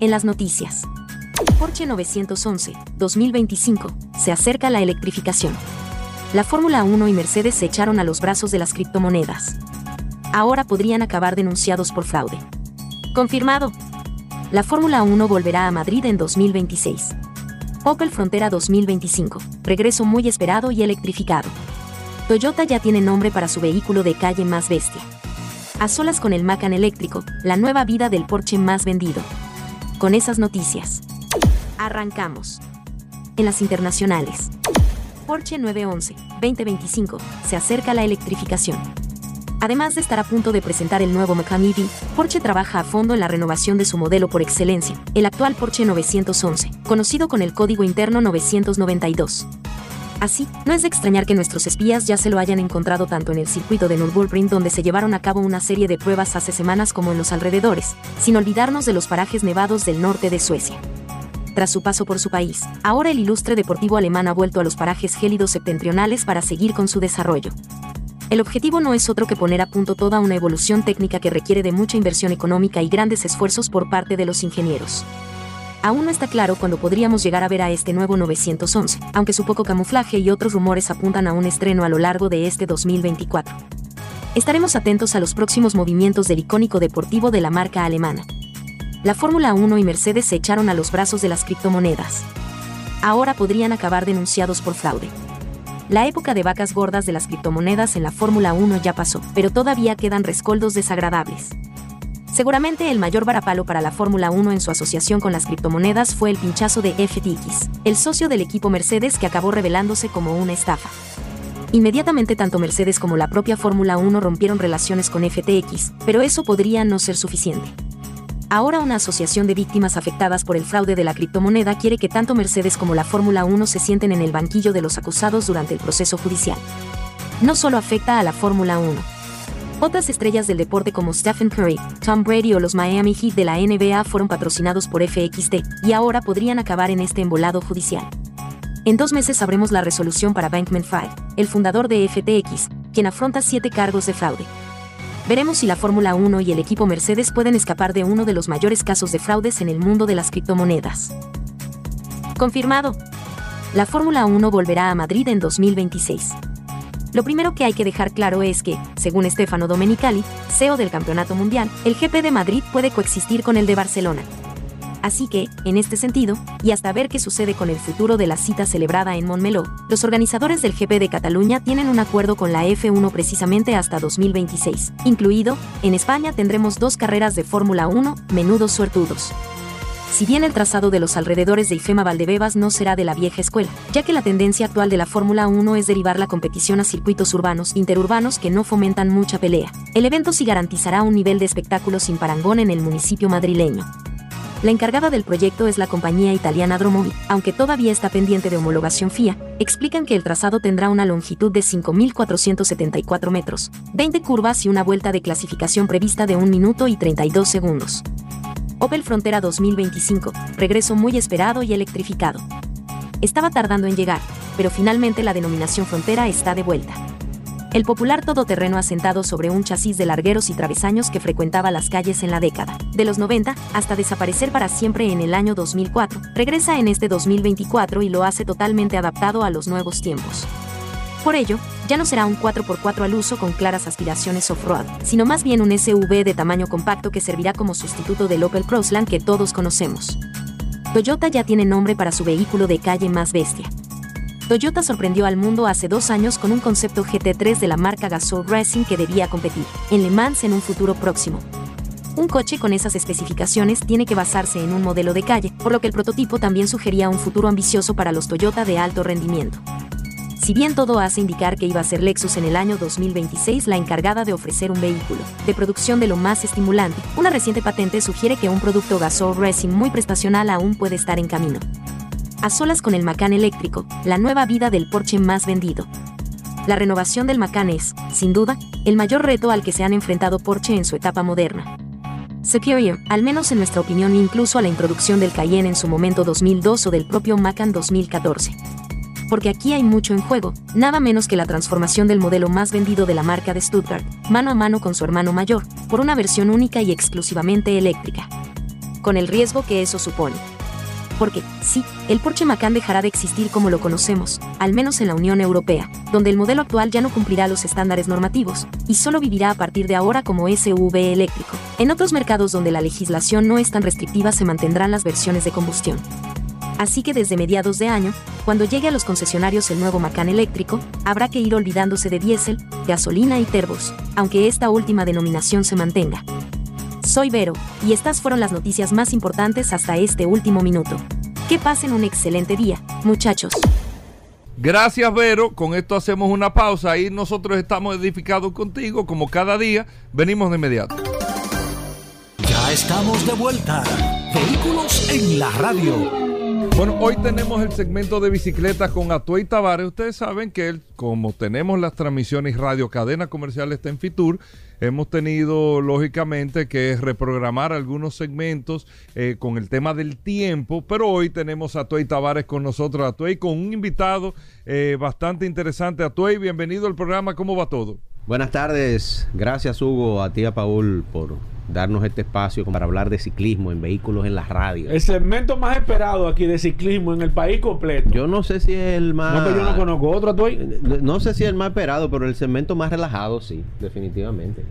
en las noticias. Porsche 911, 2025, se acerca la electrificación. La Fórmula 1 y Mercedes se echaron a los brazos de las criptomonedas. Ahora podrían acabar denunciados por fraude. Confirmado. La Fórmula 1 volverá a Madrid en 2026. Opel Frontera 2025, regreso muy esperado y electrificado. Toyota ya tiene nombre para su vehículo de calle más bestia. A solas con el Macan eléctrico, la nueva vida del Porsche más vendido con esas noticias. Arrancamos. En las internacionales. Porsche 911 2025 se acerca la electrificación. Además de estar a punto de presentar el nuevo Macan EV, Porsche trabaja a fondo en la renovación de su modelo por excelencia, el actual Porsche 911, conocido con el código interno 992. Así, no es de extrañar que nuestros espías ya se lo hayan encontrado tanto en el circuito de Nürburgring donde se llevaron a cabo una serie de pruebas hace semanas como en los alrededores, sin olvidarnos de los parajes nevados del norte de Suecia. Tras su paso por su país, ahora el ilustre deportivo alemán ha vuelto a los parajes gélidos septentrionales para seguir con su desarrollo. El objetivo no es otro que poner a punto toda una evolución técnica que requiere de mucha inversión económica y grandes esfuerzos por parte de los ingenieros. Aún no está claro cuándo podríamos llegar a ver a este nuevo 911, aunque su poco camuflaje y otros rumores apuntan a un estreno a lo largo de este 2024. Estaremos atentos a los próximos movimientos del icónico deportivo de la marca alemana. La Fórmula 1 y Mercedes se echaron a los brazos de las criptomonedas. Ahora podrían acabar denunciados por fraude. La época de vacas gordas de las criptomonedas en la Fórmula 1 ya pasó, pero todavía quedan rescoldos desagradables. Seguramente el mayor varapalo para la Fórmula 1 en su asociación con las criptomonedas fue el pinchazo de FTX, el socio del equipo Mercedes que acabó revelándose como una estafa. Inmediatamente tanto Mercedes como la propia Fórmula 1 rompieron relaciones con FTX, pero eso podría no ser suficiente. Ahora una asociación de víctimas afectadas por el fraude de la criptomoneda quiere que tanto Mercedes como la Fórmula 1 se sienten en el banquillo de los acusados durante el proceso judicial. No solo afecta a la Fórmula 1, otras estrellas del deporte como Stephen Curry, Tom Brady o los Miami Heat de la NBA fueron patrocinados por FXT y ahora podrían acabar en este embolado judicial. En dos meses sabremos la resolución para Bankman Fried, el fundador de FTX, quien afronta siete cargos de fraude. Veremos si la Fórmula 1 y el equipo Mercedes pueden escapar de uno de los mayores casos de fraudes en el mundo de las criptomonedas. Confirmado. La Fórmula 1 volverá a Madrid en 2026. Lo primero que hay que dejar claro es que, según Stefano Domenicali, CEO del Campeonato Mundial, el GP de Madrid puede coexistir con el de Barcelona. Así que, en este sentido, y hasta ver qué sucede con el futuro de la cita celebrada en Montmeló, los organizadores del GP de Cataluña tienen un acuerdo con la F1 precisamente hasta 2026. Incluido, en España tendremos dos carreras de Fórmula 1, menudos suertudos si bien el trazado de los alrededores de Ifema Valdebebas no será de la vieja escuela, ya que la tendencia actual de la Fórmula 1 es derivar la competición a circuitos urbanos, interurbanos que no fomentan mucha pelea. El evento sí garantizará un nivel de espectáculo sin parangón en el municipio madrileño. La encargada del proyecto es la compañía italiana Dromovi, aunque todavía está pendiente de homologación FIA, explican que el trazado tendrá una longitud de 5.474 metros, 20 curvas y una vuelta de clasificación prevista de 1 minuto y 32 segundos. Opel Frontera 2025, regreso muy esperado y electrificado. Estaba tardando en llegar, pero finalmente la denominación Frontera está de vuelta. El popular todoterreno asentado sobre un chasis de largueros y travesaños que frecuentaba las calles en la década de los 90 hasta desaparecer para siempre en el año 2004, regresa en este 2024 y lo hace totalmente adaptado a los nuevos tiempos. Por ello, ya no será un 4x4 al uso con claras aspiraciones off-road, sino más bien un SUV de tamaño compacto que servirá como sustituto del Opel Crossland que todos conocemos. Toyota ya tiene nombre para su vehículo de calle más bestia. Toyota sorprendió al mundo hace dos años con un concepto GT3 de la marca Gazoo Racing que debía competir en Le Mans en un futuro próximo. Un coche con esas especificaciones tiene que basarse en un modelo de calle, por lo que el prototipo también sugería un futuro ambicioso para los Toyota de alto rendimiento. Si bien todo hace indicar que iba a ser Lexus en el año 2026 la encargada de ofrecer un vehículo de producción de lo más estimulante, una reciente patente sugiere que un producto Gasol Racing muy prestacional aún puede estar en camino. A solas con el Macan eléctrico, la nueva vida del Porsche más vendido. La renovación del Macan es, sin duda, el mayor reto al que se han enfrentado Porsche en su etapa moderna. Superior, al menos en nuestra opinión incluso a la introducción del Cayenne en su momento 2002 o del propio Macan 2014 porque aquí hay mucho en juego, nada menos que la transformación del modelo más vendido de la marca de Stuttgart, mano a mano con su hermano mayor, por una versión única y exclusivamente eléctrica. Con el riesgo que eso supone. Porque, sí, el Porsche Macan dejará de existir como lo conocemos, al menos en la Unión Europea, donde el modelo actual ya no cumplirá los estándares normativos, y solo vivirá a partir de ahora como SUV eléctrico. En otros mercados donde la legislación no es tan restrictiva se mantendrán las versiones de combustión. Así que desde mediados de año, cuando llegue a los concesionarios el nuevo Macan eléctrico, habrá que ir olvidándose de diésel, gasolina y terbos, aunque esta última denominación se mantenga. Soy Vero, y estas fueron las noticias más importantes hasta este último minuto. Que pasen un excelente día, muchachos. Gracias, Vero. Con esto hacemos una pausa. Ahí nosotros estamos edificados contigo, como cada día. Venimos de inmediato. Ya estamos de vuelta. Vehículos en la radio. Bueno, hoy tenemos el segmento de bicicletas con Atuey Tavares. Ustedes saben que como tenemos las transmisiones radio cadena comercial está en Fitur, hemos tenido lógicamente que reprogramar algunos segmentos eh, con el tema del tiempo, pero hoy tenemos a Atuey Tavares con nosotros, Atuey, con un invitado eh, bastante interesante. Atuey, bienvenido al programa, ¿cómo va todo? Buenas tardes, gracias Hugo, a ti a Paul por darnos este espacio para hablar de ciclismo en vehículos en la radio. El segmento más esperado aquí de ciclismo en el país completo. Yo no sé si es el más... No, pero yo no conozco otro, Atuey. No sé si es el más esperado, pero el segmento más relajado, sí, definitivamente.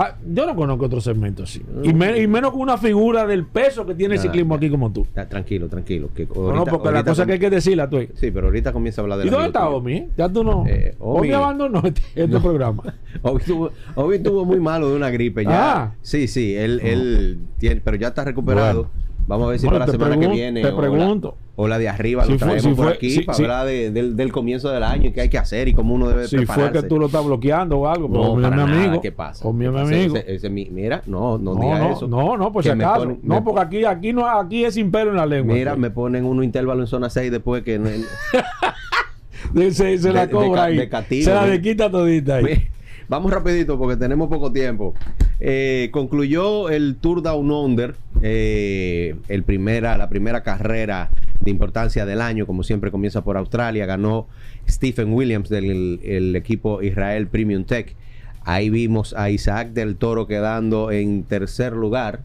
Ah, yo no conozco otro segmento así. Y, me- y menos con una figura del peso que tiene el Ah, ciclismo aquí como tú. Tranquilo, tranquilo. Que No, porque la cosa que hay que decirla, tú. Sí, pero ahorita comienza a hablar de ¿Y dónde está Omi? Ya tú no. Eh, Omi, Omi- abandonó este, este programa. Obi tuvo, Obi estuvo muy malo de una gripe ya. Ah. Sí, sí, él, él tiene, pero ya está recuperado. Bueno. Vamos a ver si Bueno, para la semana que viene te o la- pregunto. O, la, de arriba Si lo fue- traemos si por fue- aquí si- para hablar de- del, del comienzo del año y qué hay que hacer y cómo uno debe Si prepararse. fue que tú lo estás bloqueando o algo, pero No, para mi nada, amigo. ¿qué pasa? ¿Qué mi amigo. Ese- ese mi- mira, no, no, No, diga no, eso. no, no, por si acaso. ponen- no, porque aquí, aquí no, aquí es sin pelo en la lengua. Mira, me ponen uno intervalo en zona 6 después que... se, se la de- de cobra ahí. de se la de quita todita ahí. Vamos rapidito porque tenemos poco tiempo. Eh, concluyó el Tour Down Under, eh, el primera, la primera carrera de importancia del año, como siempre comienza por Australia, ganó Stephen Williams del el equipo Israel Premium Tech. Ahí vimos a Isaac del Toro quedando en tercer lugar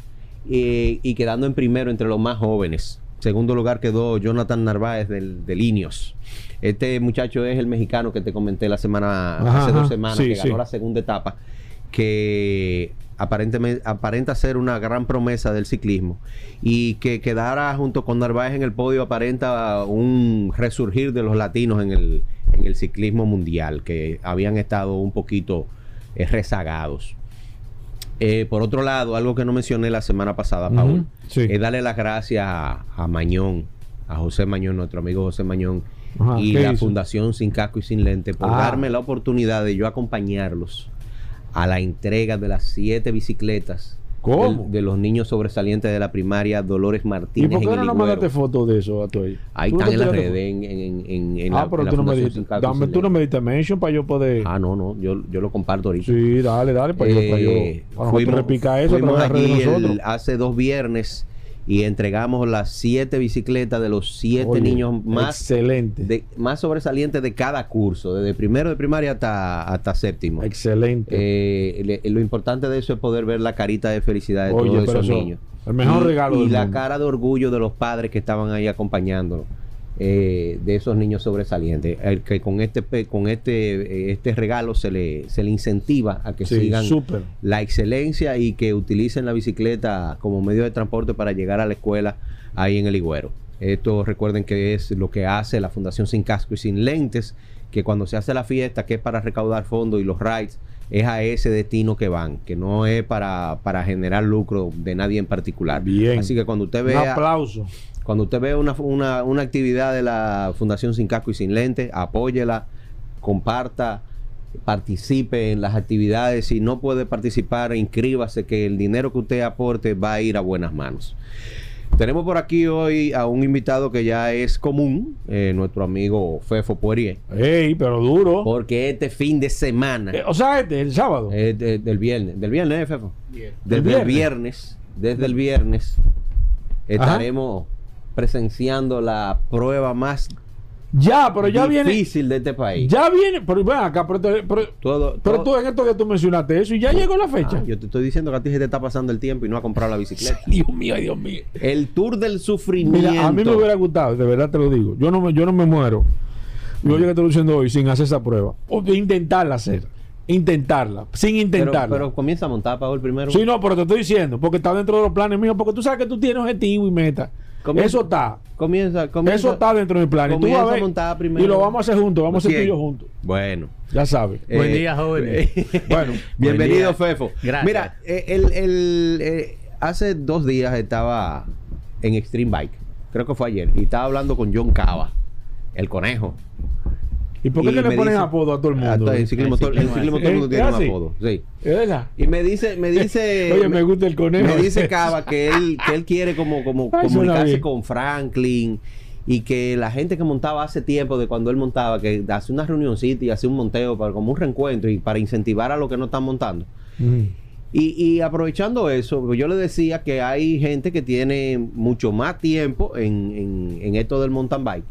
eh, y quedando en primero entre los más jóvenes. Segundo lugar quedó Jonathan Narváez del, del Ineos. Este muchacho es el mexicano que te comenté la semana, Ajá, hace dos ajá. semanas, Sí, que ganó sí. la segunda etapa, que aparentemente aparenta ser una gran promesa del ciclismo y que quedara junto con Narváez en el podio aparenta un resurgir de los latinos en el, en el ciclismo mundial, que habían estado un poquito eh, rezagados. Eh, por otro lado, algo que no mencioné la semana pasada, Paul, sí. es darle las gracias a, a Mañón, a José Mañón, nuestro amigo José Mañón, Ajá, y ¿qué la hizo? Fundación Sin Casco y Sin Lente por Ah. darme la oportunidad de yo acompañarlos a la entrega de las siete bicicletas ¿Cómo? del- de los niños sobresalientes de la primaria Dolores ¿Y Martínez por qué en no Higüero. mandaste fotos de eso a tu ahí? Ahí ¿Tú están en tiraste redes, en, en, en, en ah, la, pero en la tú no, me diste, y dame, tú no me diste mention para yo poder. Ah, no, no, yo, yo lo comparto ahorita. sí, dale, dale, para yo, para yo. Eh, Para nosotros repicar eso fuimos allí el- hace dos viernes y entregamos las siete bicicletas de los siete Oye, niños más, Excelente. de, más sobresalientes de cada curso, desde primero de primaria hasta, hasta séptimo. Excelente. Eh, le- lo importante de eso es poder ver la carita de felicidad de Oye, todos esos eso, niños. el mejor y, regalo Y del la mundo. cara de orgullo de los padres que estaban ahí acompañándonos. Eh, de esos niños sobresalientes el que con este con este eh, este regalo se le se le incentiva a que Sí, sigan súper. la excelencia y que utilicen la bicicleta como medio de transporte para llegar a la escuela ahí en el Higüero. Esto recuerden que es lo que hace la Fundación Sin Casco y Sin Lentes, que cuando se hace la fiesta, que es para recaudar fondos y los rides, es a ese destino que van, que no es para, para generar lucro de nadie en particular. Bien. Así que cuando usted Un vea, aplauso. cuando usted vea una, una, una actividad de la Fundación Sin Casco y Sin Lentes, apóyela, comparta, participe en las actividades. Si no puede participar, inscríbase, que el dinero que usted aporte va a ir a buenas manos. Tenemos por aquí hoy a un invitado que ya es común, eh, nuestro amigo Fefo Poirier, Ey, pero duro. porque este fin de semana, Eh, o sea, este, el sábado. eh, de- del viernes, del viernes, ¿eh, Fefo? Desde ¿El el viernes? viernes, desde el viernes, estaremos presenciando la prueba más ya, pero ya viene. difícil de este país. Ya viene. Pero ven acá, pero, Todo- pero todo- tú en estos días tú mencionaste eso y ya llegó la fecha. Ah, yo te estoy diciendo que a ti se te está pasando el tiempo y no has comprado la bicicleta. Dios mío, Dios mío. El tour del sufrimiento. Mira, a mí me hubiera gustado, de verdad te lo digo. Yo no me, yo no me muero. Yo llegué te lo diciendo hoy sin hacer esa prueba. O de intentarla hacer. Intentarla. Sin pero, intentarla. pero comienza a montar, Paul, primero. sí, no, pero te estoy diciendo, porque está dentro de los planes míos, porque tú sabes que tú tienes objetivo y meta. Comienza- Eso está. Comienza, comienza. Eso está dentro de mi plan. Y tú vas comienza a a ver, montar primero. Y lo vamos a hacer juntos, vamos a hacer juntos. Bueno. Ya sabes. Buen Eh, día, jóvenes. Bueno, Bienvenido, Buen día. Fefo. Gracias. Mira, eh, el, el, eh, hace dos días estaba en Extreme Bike. Creo que fue ayer. Y estaba hablando con John Cava, el conejo. ¿Y por qué Y que le ponen dice- apodo a todo el Ah, mundo? En ciclismo, todo, en ciclismo todo el mundo ¿Eh? tiene ¿Es un así? apodo. Sí. ¿Es verdad? Y me dice, me dice. Oye, me gusta el conejo. Me dice Cava que él, que él quiere como, como Ay, comunicarse con Franklin y que la gente que montaba hace tiempo de cuando él montaba, que hace una reunioncita y hace un monteo para como un reencuentro y para incentivar a los que no están montando. Ujú. Y, y aprovechando eso, pues yo le decía que hay gente que tiene mucho más tiempo en, en- en esto del mountain bike.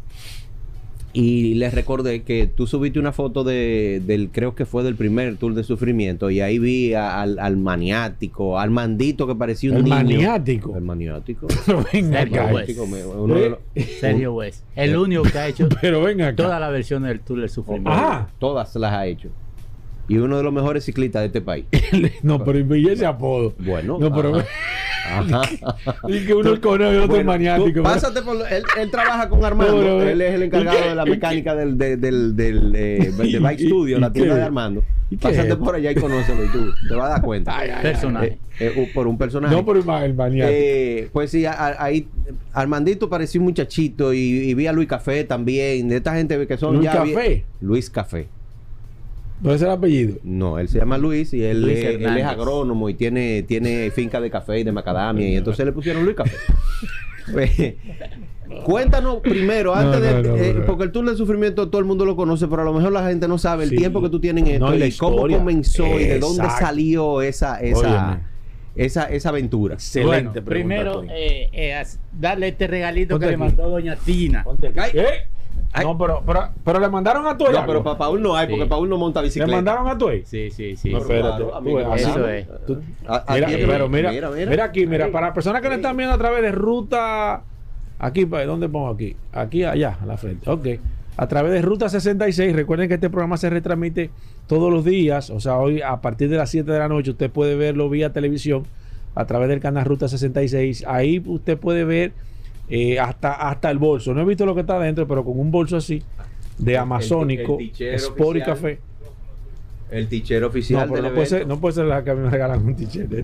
Y les recordé que tú subiste una foto de, del, creo que fue del primer tour de sufrimiento, y ahí vi a- al, al maniático, al mandito que parecía un El niño. maniático. El maniático. Pero venga Sergio acá. West. Maniático, me- uno de los- Sergio West. El único que ha hecho Pero venga todas las versiones del Tour del Sufrimiento. Ajá. todas las ha hecho. Y uno de los mejores ciclistas de este país. No, pero y ese apodo. Bueno. No, pero. Y que uno conejo y el otro Bueno, maniático. tú pásate por lo- él, él trabaja con Armando. No, pero, él es el ¿y encargado de la ¿Y mecánica del, de- del, del, eh, de Bike ¿Y- Studio, la tienda qué? de Armando. ¿Y qué Pásate es? por allá y conócelo y tú te vas a dar cuenta. Ay, ay, Personaje. Eh, eh, por un personaje. No, pero el ma- el maniático. Eh, pues sí, a- a- ahí Armandito parecía un muchachito y, y vi a Luis Café también. De esta gente que son ¿Luis ya. Café? Luis Café. ¿No es el apellido? No, él se llama Luis y él, Luis es, él es Hernández. agrónomo y tiene, tiene finca de café y de macadamia y entonces le pusieron Luis Café. Pues, Cuéntanos primero, antes de. no, no, eh, porque el tour del sufrimiento todo el mundo lo conoce, pero a lo mejor la gente no sabe el Sí. tiempo que tú tienes en esto No, y la y cómo comenzó y de dónde salió esa, esa, esa, esa aventura. Bueno, pregunta, primero eh, eh, darle este regalito Ponte que le aquí. mandó doña Tina. Ay, ¿Qué? Ay. No, pero, pero, pero le mandaron a tu no, pero para Paul no hay, porque Sí. Paul no monta Le bicicleta. mandaron a tu Sí, sí, sí. No, espérate. Claro, Tú. Eso es. Tú- A- Mira, aquí- pero mira, mira, mira, mira. aquí, mira, para las personas que nos están viendo a través de ruta, aquí, ¿dónde pongo aquí? Aquí, allá, a la frente. Ok. A través de Ruta 66, recuerden que este programa se retransmite todos los días, o sea, hoy a partir de las 7 de la noche usted puede verlo vía televisión a través del canal Ruta 66. Ahí usted puede ver eh, hasta, hasta el bolso. No he visto lo que está adentro, pero con un bolso así de amazónico, el tichero Sport y café. El tichero No, oficial pero del no puede, ser, no puede ser la que a mí me regalan un eh.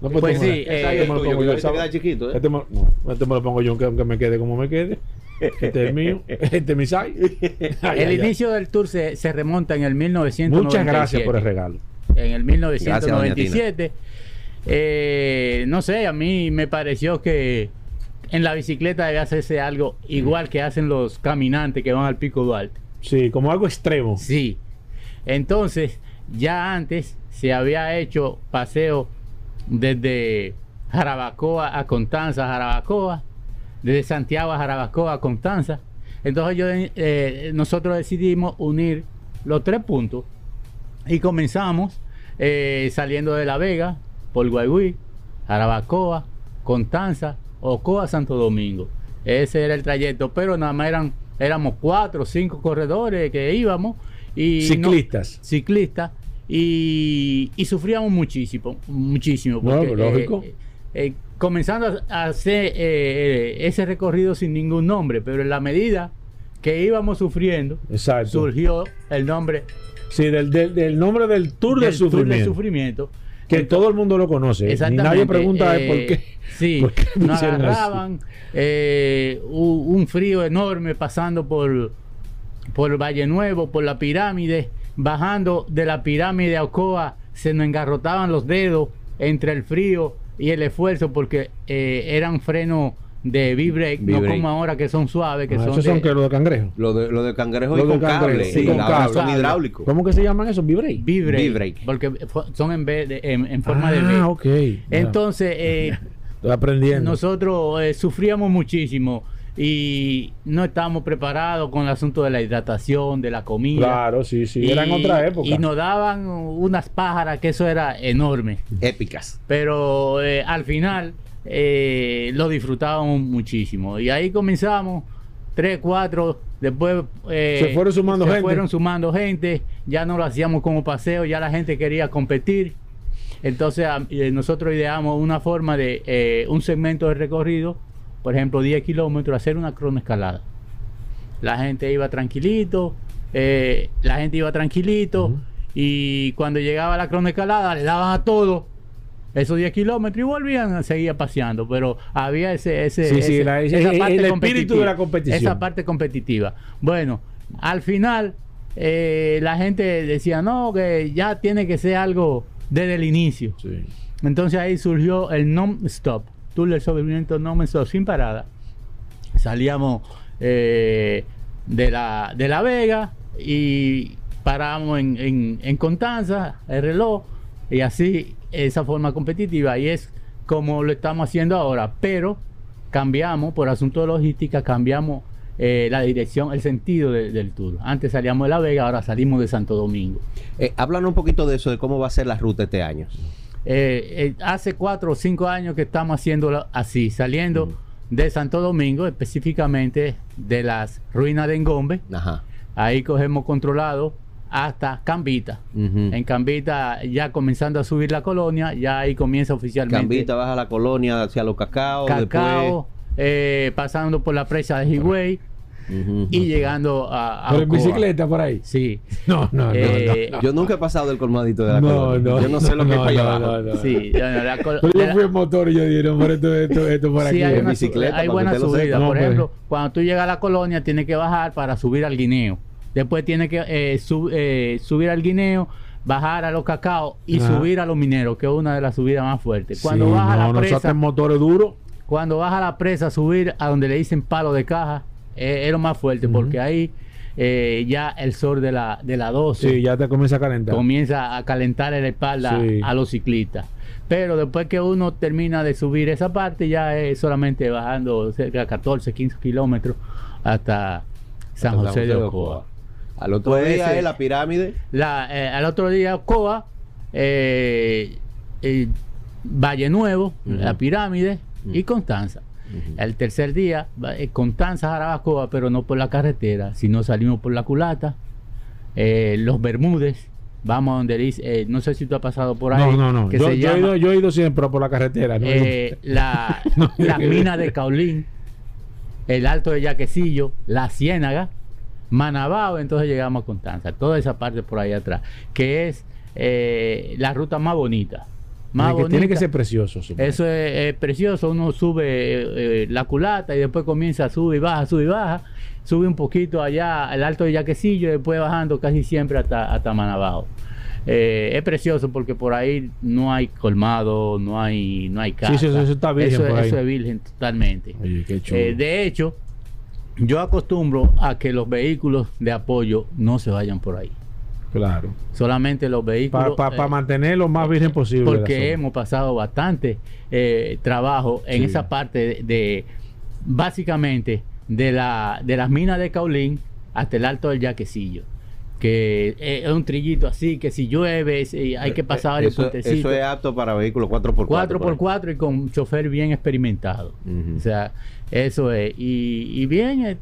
No puede Pues sí, este me lo el pongo yo, ¿eh? Este me, no, este me lo pongo yo aunque, aunque me quede como me quede. Este es mío. Este es mi size. Ay, El ay, ay. inicio del tour se, se remonta en el 1997. Muchas gracias por el regalo. En el Gracias, doña 1997. Eh, no sé, a mí me pareció que en la bicicleta debe hacerse algo igual que hacen los caminantes que van al Pico Duarte. Sí, como algo extremo. Sí. Entonces, ya antes se había hecho paseo desde Jarabacoa a Constanza, Jarabacoa, desde Santiago a Jarabacoa a Constanza. Entonces yo, eh, nosotros decidimos unir los tres puntos y comenzamos eh, saliendo de La Vega por Guayguí, Jarabacoa, Constanza, Ocoa, Santo Domingo. Ese era el trayecto, pero nada más eran, éramos cuatro o cinco corredores que íbamos y no- Ciclistas. ciclistas y, y sufríamos muchísimo, muchísimo. No, porque, lógico. eh, eh, comenzando a hacer eh, eh, ese recorrido sin ningún nombre, pero en la medida que íbamos sufriendo, Exacto. surgió el nombre Sí, del, del, del nombre del Tour del Tour Sufrimiento. del Sufrimiento. Que todo el mundo lo conoce. Exactamente. nadie pregunta eh, eh, por qué. Sí, por qué nos agarraban eh, un frío enorme pasando por, por Valle Nuevo, por la pirámide, bajando de la pirámide a Ocoa, se nos engarrotaban los dedos entre el frío y el esfuerzo porque eh, eran frenos de V-brake, no como ahora que son suaves, que Ah, son esos de son que los de cangrejo. Lo de, lo de cangrejo Lo y de con cangrejo, cable. sí, y con cable. son hidráulicos. ¿Cómo que se llaman esos? Vibrate. V-brake, V-brake. porque son en, vez de- en, en forma de V. Ah, ok. Entonces, eh, Estoy aprendiendo. Nosotros eh, sufríamos muchísimo y no estábamos preparados con el asunto de la hidratación, de la comida. Claro, sí, sí. Era en Y- otra época. Y nos daban unas pájaras que eso era enorme. Épicas. Pero eh, al final eh, lo disfrutábamos muchísimo. Y ahí comenzamos, tres, cuatro, después eh, Se fueron sumando se gente. fueron sumando gente, ya no lo hacíamos como paseo, ya la gente quería competir. Entonces a- eh, nosotros ideamos una forma de un segmento de recorrido, por ejemplo 10 kilómetros, hacer una cronoescalada. La gente iba tranquilito, la gente iba tranquilito y cuando llegaba la cronoescalada le daban a todo esos 10 kilómetros y volvían a seguir paseando, pero había ese, ese, Sí, sí, ese- la- esa el- parte el espíritu de la competición. Esa parte competitiva. Bueno, al final eh, la gente decía, no, que ya tiene que ser algo desde el inicio. Sí. Entonces ahí surgió el non-stop, tour del sobrevivimiento non-stop, sin parada. Salíamos eh, de, la, de La Vega y paramos en, en, en Constanza, el reloj, y así, esa forma competitiva. Y es como lo estamos haciendo ahora, pero cambiamos, por asunto de logística, cambiamos eh, la dirección, el sentido de- del tour. Antes salíamos de La Vega, ahora salimos de Santo Domingo. Eh, háblanos un poquito de eso, de cómo va a ser la ruta este año. Eh, eh, hace cuatro o cinco años que estamos haciéndolo así, saliendo de Santo Domingo, específicamente de las ruinas de Engombe. Ajá. Ahí cogemos controlado hasta Cambita. Ujú. En Cambita, ya comenzando a subir la colonia, ya ahí comienza oficialmente Cambita, baja la colonia hacia los cacao. Cacao, eh, pasando por la presa de Higüey después- Ujú. y llegando a, a Pero en bicicleta por ahí. Sí. No, no, no. Eh, no, no. Yo nunca he pasado del colmadito de la No, colonia. no, Yo no sé lo que no, es para allá no, abajo. no, no. Sí, bueno, la Pero yo fui en motor y yo dije, no, pero esto, esto, esto por Sí, aquí. hay, en bicicleta, hay buena subida. No, Por pues. ejemplo, cuando tú llegas a la colonia, tienes que bajar para subir al guineo. Después tienes que eh, sub- eh, subir al guineo, bajar a los cacao y subir a los mineros, que es una de las subidas más fuertes. Cuando Sí, baja no, la presa, en motores duros. cuando baja la presa, subir a donde le dicen palo de caja, eh, es lo más fuerte, porque ahí eh, ya el sol de la, de la 12 Sí, ya te comienza a calentar. comienza a calentar la espalda Sí. a los ciclistas. Pero después que uno termina de subir esa parte, ya es solamente bajando cerca de 14, 15 kilómetros hasta San José de Ocoa. Al otro Pues día es la pirámide. La, eh, al otro día eh, eh, Valle Nuevo, la pirámide y. Constanza. Ujú. El tercer día, eh, Constanza, Jarabacoa, pero no por la carretera, sino salimos por la culata, eh, los Bermúdez, vamos a donde dice, eh, no sé si tú has pasado por ahí, No, no, no. que Yo, se yo he ido, yo he ido siempre por la carretera. ¿no? eh, la, No. la mina de Caulín, el Alto de Yaquecillo, la Ciénaga, Manabao, entonces llegamos a Constanza, toda esa parte por ahí atrás, que es eh, la ruta más bonita. Más tiene, que, bonita. tiene que ser precioso. Eso es, es precioso, uno sube eh, eh, la culata y después comienza a subir y baja, sube y baja, sube un poquito allá al alto de Yaquecillo y después bajando casi siempre hasta, hasta Manabao. Eh, es precioso porque por ahí no hay colmado, no hay, no hay casa. sí, eso está virgen Eso, por ahí. eso es virgen totalmente. Oye, qué chulo. Eh, de hecho, yo acostumbro a que los vehículos de apoyo no se vayan por ahí. claro. Solamente los vehículos... Para eh, mantener lo más virgen posible. porque hemos pasado bastante eh, trabajo en Sí. esa parte de, de- básicamente de la de las minas de Caulín hasta el alto del Yaquecillo que es un trillito así que si llueve si hay que pasar varios Eso, puentecitos eso es apto para vehículos 4x4. 4x4 y con chofer bien experimentado o sea eso es y, y bien eh,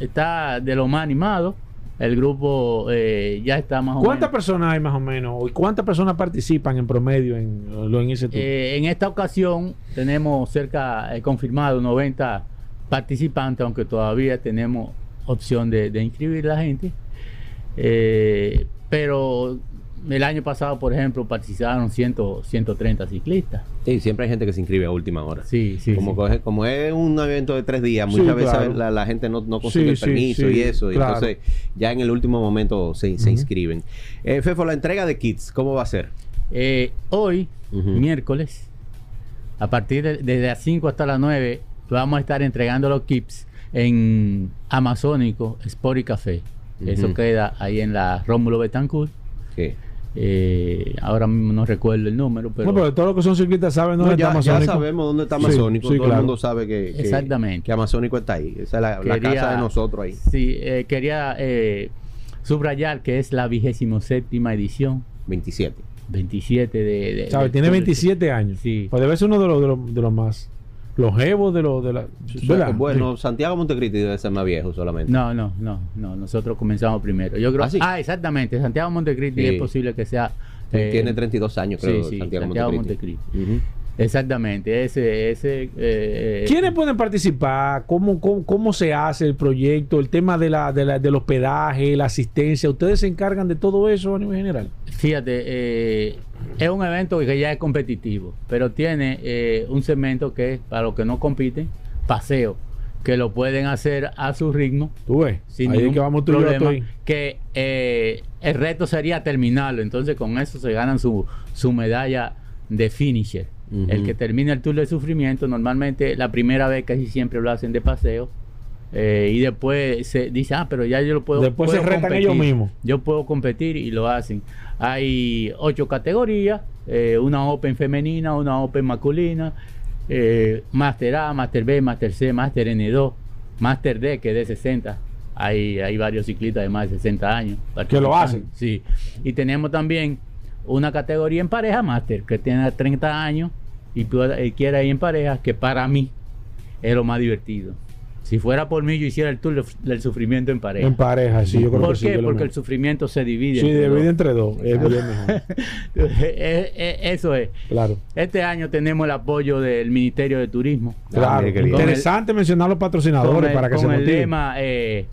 está de lo más animado el grupo eh, ya está más o ¿Cuántas menos personas hay más o menos? ¿Y cuántas personas participan en promedio en, lo- en ese? Eh, en esta ocasión tenemos cerca, eh, confirmado, 90 participantes, aunque todavía tenemos opción de, de inscribir la gente. Eh, pero el año pasado, por ejemplo, participaron 100, 130 ciclistas. Sí, siempre hay gente que se inscribe a última hora. Sí, sí. como, sí. coge- como es un evento de tres días, Sí, muchas veces claro. la, la gente no, no consigue el Sí, sí, permiso sí, y eso. y claro. entonces, ya en el último momento se, se inscriben. Eh, Fefo, la entrega de kits, ¿cómo va a ser? Eh, hoy, miércoles, a partir de desde las 5 hasta las 9, vamos a estar entregando los kits en Amazónico Sport y Café. Eso queda ahí en la Rómulo Betancourt. ¿Qué? Eh, ahora mismo no recuerdo el número, pero, no, pero todos los que son ciclistas saben No, dónde ya, está ya Amazónico. sabemos dónde está Sí, Amazónico. sí, Todo claro. el mundo sabe que, que- Exactamente. que Amazónico está ahí. Esa es la, la Quería- casa de nosotros ahí. sí, eh, quería eh, subrayar que es la vigésimo séptima edición, 27. 27 de... de- Tiene de- 27 años. Sí. Pues debe ser uno de los, de los, de los más longevos de los... De la, ¿verdad? Bueno, Santiago Montecristi debe ser más viejo solamente. No, no, no, no, nosotros comenzamos primero. Yo creo, ¿Ah, sí? ah, exactamente, Santiago Montecristi Sí. es posible que sea... eh, Tiene 32 años, creo, sí, sí, Santiago, Santiago Montecristi. Montecristi. Ujú. Exactamente, ese... ese eh, ¿Quiénes pueden participar? ¿Cómo, cómo, cómo se hace el proyecto? El tema de la, de la- del hospedaje, la asistencia. ¿Ustedes se encargan de todo eso a nivel general? Fíjate, eh, es un evento que ya es competitivo, pero tiene eh, un segmento que es para los que no compiten, paseo, que lo pueden hacer a su ritmo Tú ves. sin Ahí ningún que vamos tú problema, estoy. que eh, el reto sería terminarlo. Entonces con eso se ganan su, su medalla de finisher. El que termina el tour de sufrimiento, normalmente la primera vez casi siempre lo hacen de paseo. eh, y después se dice, ah, pero ya yo lo puedo. Después se retan competir. ellos mismos. Yo puedo competir y lo hacen. Hay ocho categorías, eh, una Open femenina, una Open masculina, eh, Master A, Master B, Master C, Master N2, Master D, que es de 60. Hay, hay varios ciclistas de más de 60 años. Que lo hacen. Sí. Y tenemos también una categoría en pareja Master, que tiene 30 años y y quiere ir en pareja, que para mí es lo más divertido. Si fuera por mí, yo hiciera el tour del- sufrimiento en pareja. En pareja, sí, yo creo ¿Por que sí. qué? que lo Porque el sufrimiento se divide. Sí, entre divide dos. entre dos. Es bien mejor. Eh, eh, Eso es. Claro. Este año tenemos el apoyo del Ministerio de Turismo. Claro. bien. Interesante mencionar los Con patrocinadores el, para que con se el motiven. lema eh,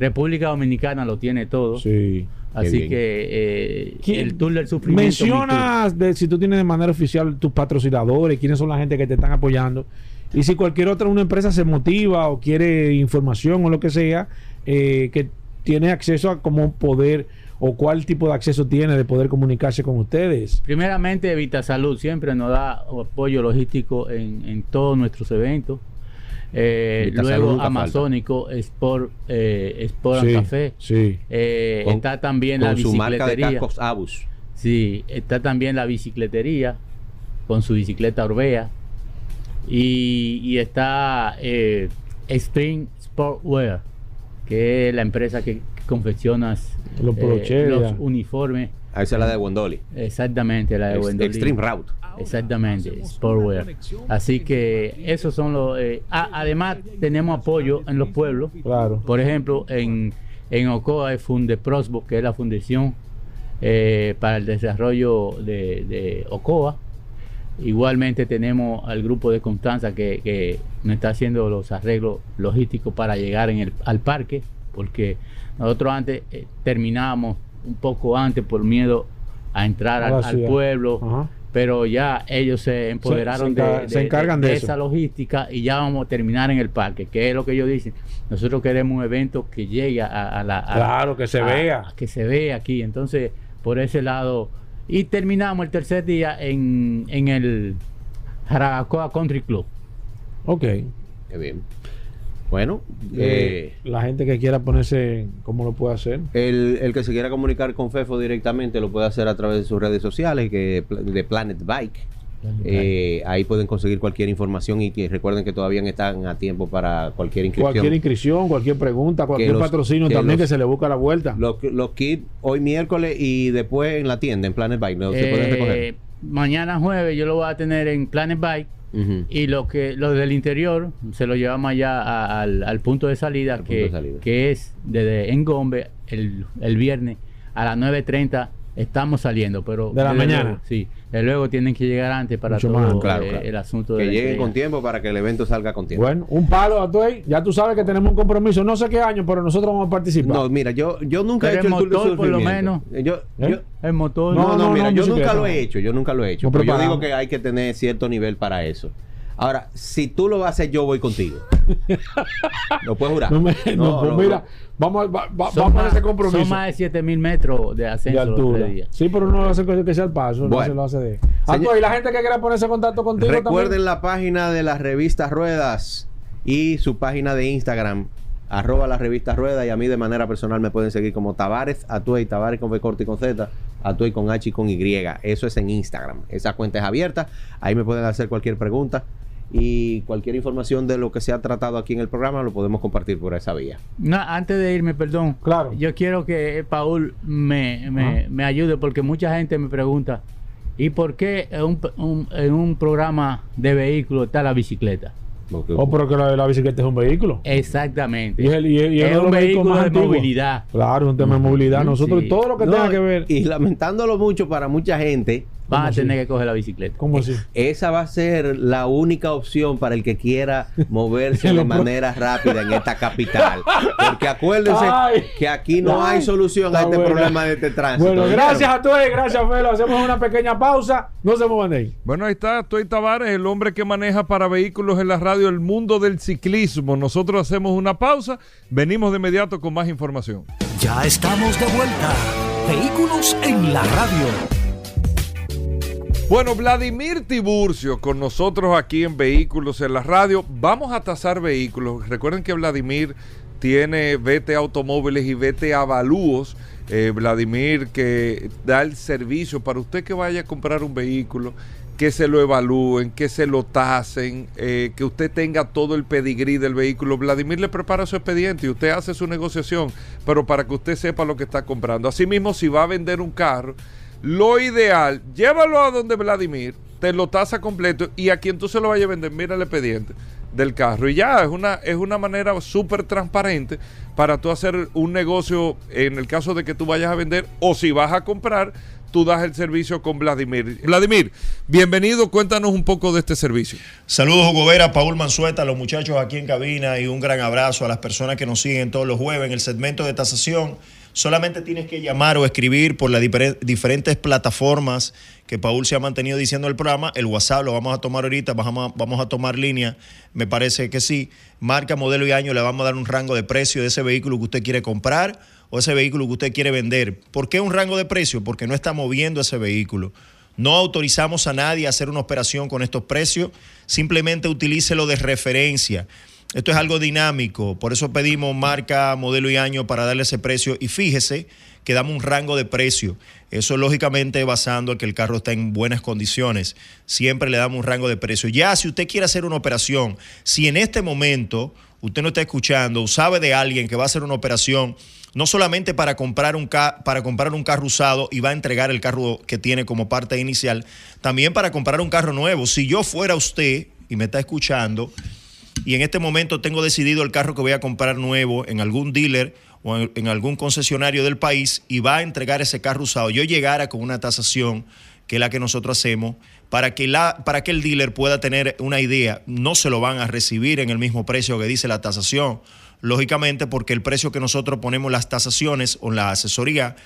República Dominicana lo tiene todo. Sí. Así que eh, ¿Quién- el tour del sufrimiento. Mencionas de, si tú tienes de manera oficial tus patrocinadores, quiénes son la gente que te están apoyando. Y si cualquier otra una empresa se motiva o quiere información o lo que sea, eh, que tiene acceso a cómo poder o cuál tipo de acceso tiene de poder comunicarse con ustedes. Primeramente, Vita Salud siempre nos da apoyo logístico en, en todos nuestros eventos. Eh, luego Amazónico, Sport, eh, Sport Sí, Café. sí. Eh, Con- está también la Con su marca de bicicletería. cascos Abus. Sí, está también la bicicletería con su bicicleta Orbea. Y, y está Spring Sportwear, que es la empresa que, confecciona los uniformes. Ahí esa es la de Wendoli. Exactamente, la de Ex- Wendolí. Extreme Route. Exactamente, Sportwear. Así que esos son los... eh, ah, además tenemos apoyo en los pueblos. Claro. Por ejemplo, en, en Ocoa hay Fundeprosbo, que es la fundación eh, para el desarrollo de, de Ocoa. Igualmente tenemos al grupo de Constanza que, que nos está haciendo los arreglos logísticos para llegar en el, al parque, porque nosotros antes eh, terminábamos un poco antes por miedo a entrar A al, pueblo, Ajá. pero ya ellos se empoderaron se de, se encargan de- de de eso. esa logística y ya vamos a terminar en el parque, que es lo que ellos dicen. Nosotros queremos un evento que llegue a, a la... a- Claro, que se a- vea. que se vea aquí. Entonces, por ese lado. Y terminamos el tercer día en, en el Jarabacoa Country Club. Ok. Qué bien. Bueno, Eh, eh, la gente que quiera ponerse, ¿cómo lo puede hacer? el, el que se quiera comunicar con Fefo directamente lo puede hacer a través de sus redes sociales, que de Planet Bike. Eh, ahí pueden conseguir cualquier información y que recuerden que todavía están a tiempo para cualquier inscripción. Cualquier inscripción, cualquier pregunta, cualquier los- patrocinio que también los- que se le busca la vuelta. Los, los kits hoy miércoles y después en la tienda, en Planet Bike, ¿no? se pueden recoger. Mañana jueves yo lo voy a tener en Planet Bike. Y lo que lo del interior se lo llevamos allá a- al, al punto de salida, Al que, punto de salida. que es desde Engombe el, el viernes a las 9.30 estamos saliendo, pero ¿De la mañana? luego, sí, de luego tienen que llegar antes para Mucho todo más, claro, eh, claro. el asunto de Que la lleguen con tiempo para que el evento salga con tiempo. Bueno, un palo a Tuey. Ya tú sabes que tenemos un compromiso. No sé qué año, pero nosotros vamos a participar. No, mira, yo, yo nunca Pero he hecho el el tour de motor, por lo sufrimiento. Yo, ¿Eh? yo- El motor. no, no, no, mira, no, yo bicicleta, nunca lo he hecho, yo nunca lo he hecho. No pero yo digo que hay que tener cierto nivel para eso. Ahora, si tú lo vas a hacer, yo voy contigo. ¿Lo puedes jurar? No me- no, pues no, mira, no. vamos, a- va- va- vamos a ese compromiso son más de 7000 metros de de ascenso altura. tres días. Sí, pero no lo hace que que sea el paso, no Bueno. se lo hace de. Ah, Señor- y la gente que quiera ponerse en contacto contigo Recuerden también. la página de la revista Ruedas y su página de Instagram, arroba la revista Ruedas. Y a mí de manera personal me pueden seguir como Tavares Atuey, Tavares con B corto y con Z, Atuey con H y con Y. Eso es en Instagram. Esa cuenta es abierta. Ahí me pueden hacer cualquier pregunta. Y cualquier información de lo que se ha tratado aquí en el programa lo podemos compartir por esa vía. No, antes de irme, perdón. Claro. Yo quiero que Paul me, me, me ayude porque mucha gente me pregunta, ¿y por qué en un, un- en un programa de vehículos está la bicicleta? Porque- Oh, pero que la, la bicicleta es un vehículo. Exactamente. Y es, el- y es- y es un los vehículos vehículo más de movilidad. Claro, es un tema de movilidad. Nosotros, Sí. todo lo que No, tenga que ver. Y lamentándolo mucho para mucha gente, vas a así? tener que coger la bicicleta. ¿Cómo así? Esa va a ser la única opción para el que quiera moverse de manera rápida en esta capital. Porque acuérdense Ay. que aquí no Ay. hay solución a este buena. problema de este tránsito. Bueno, gracias a todos, gracias Felo. Hacemos una pequeña pausa. No se muevan de ahí. Bueno, ahí está Toy Tavares, el hombre que maneja para vehículos en la radio el mundo del ciclismo. Nosotros hacemos una pausa, venimos de inmediato con más información. Ya estamos de vuelta. Vehículos en la radio. Bueno, Vladimir Tiburcio con nosotros aquí en Vehículos en la radio. Vamos a tasar vehículos. Recuerden que Vladimir tiene VT Automóviles y VT Avalúos. Eh, Vladimir que da el servicio para usted que vaya a comprar un vehículo, que se lo evalúen, que se lo tasen, eh, que usted tenga todo el pedigrí del vehículo. Vladimir le prepara su expediente y usted hace su negociación, pero para que usted sepa lo que está comprando. Asimismo, si va a vender un carro, lo ideal, llévalo a donde Vladimir, te lo tasa completo y a quien tú se lo vayas a vender, mira el expediente del carro. Y ya, es una, es una manera súper transparente para tú hacer un negocio en el caso de que tú vayas a vender o si vas a comprar, tú das el servicio con Vladimir. Vladimir, bienvenido, cuéntanos un poco de este servicio. Saludos, Hugo Vera, Paul Manzueta, a los muchachos aquí en cabina y un gran abrazo a las personas que nos siguen todos los jueves en el segmento de tasación. Solamente tienes que llamar o escribir por las difer- diferentes plataformas que Paul se ha mantenido diciendo el programa. El WhatsApp lo vamos a tomar ahorita, vamos a, vamos a tomar línea, me parece que sí. Marca, modelo y año, le vamos a dar un rango de precio de ese vehículo que usted quiere comprar o ese vehículo que usted quiere vender. ¿Por qué un rango de precio? Porque no está moviendo ese vehículo. No autorizamos a nadie a hacer una operación con estos precios, simplemente utilícelo de referencia. Esto es algo dinámico, por eso pedimos marca, modelo y año para darle ese precio y fíjese que damos un rango de precio. Eso lógicamente basando en que el carro está en buenas condiciones. Siempre le damos un rango de precio. Ya si usted quiere hacer una operación, si en este momento usted no está escuchando o sabe de alguien que va a hacer una operación no solamente para comprar un ca- para comprar un carro usado y va a entregar el carro que tiene como parte inicial, también para comprar un carro nuevo. Si yo fuera usted y me está escuchando y en este momento tengo decidido el carro que voy a comprar nuevo en algún dealer o en, algún concesionario del país y va a entregar ese carro usado, yo llegara con una tasación que es la que nosotros hacemos, para que, la, para que el dealer pueda tener una idea, no se lo van a recibir en el mismo precio que dice la tasación, lógicamente porque el precio que nosotros ponemos las tasaciones o la asesoría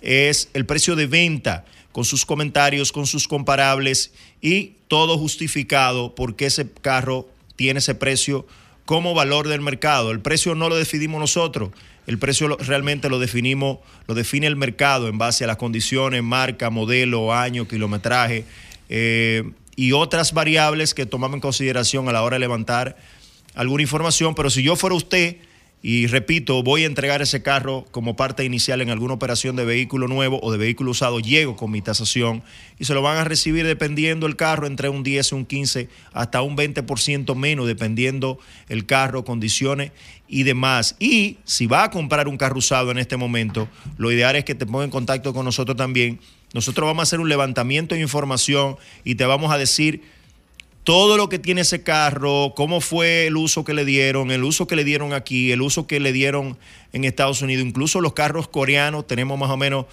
es el precio de venta, con sus comentarios, con sus comparables y todo justificado porque ese carro tiene ese precio como valor del mercado. El precio no lo definimos nosotros, el precio realmente lo definimos, lo define el mercado en base a las condiciones, marca, modelo, año, kilometraje eh, y otras variables que tomamos en consideración a la hora de levantar alguna información. Pero si yo fuera usted, y repito, voy a entregar ese carro como parte inicial en alguna operación de vehículo nuevo o de vehículo usado, llego con mi tasación y se lo van a recibir dependiendo el carro entre un 10, un 15, hasta un 20% menos, dependiendo el carro, condiciones y demás. Y si va a comprar un carro usado en este momento, lo ideal es que te ponga en contacto con nosotros también. Nosotros vamos a hacer un levantamiento de información y te vamos a decir todo lo que tiene ese carro, cómo fue el uso que le dieron, el uso que le dieron aquí, el uso que le dieron en Estados Unidos, incluso los carros coreanos, tenemos más o menos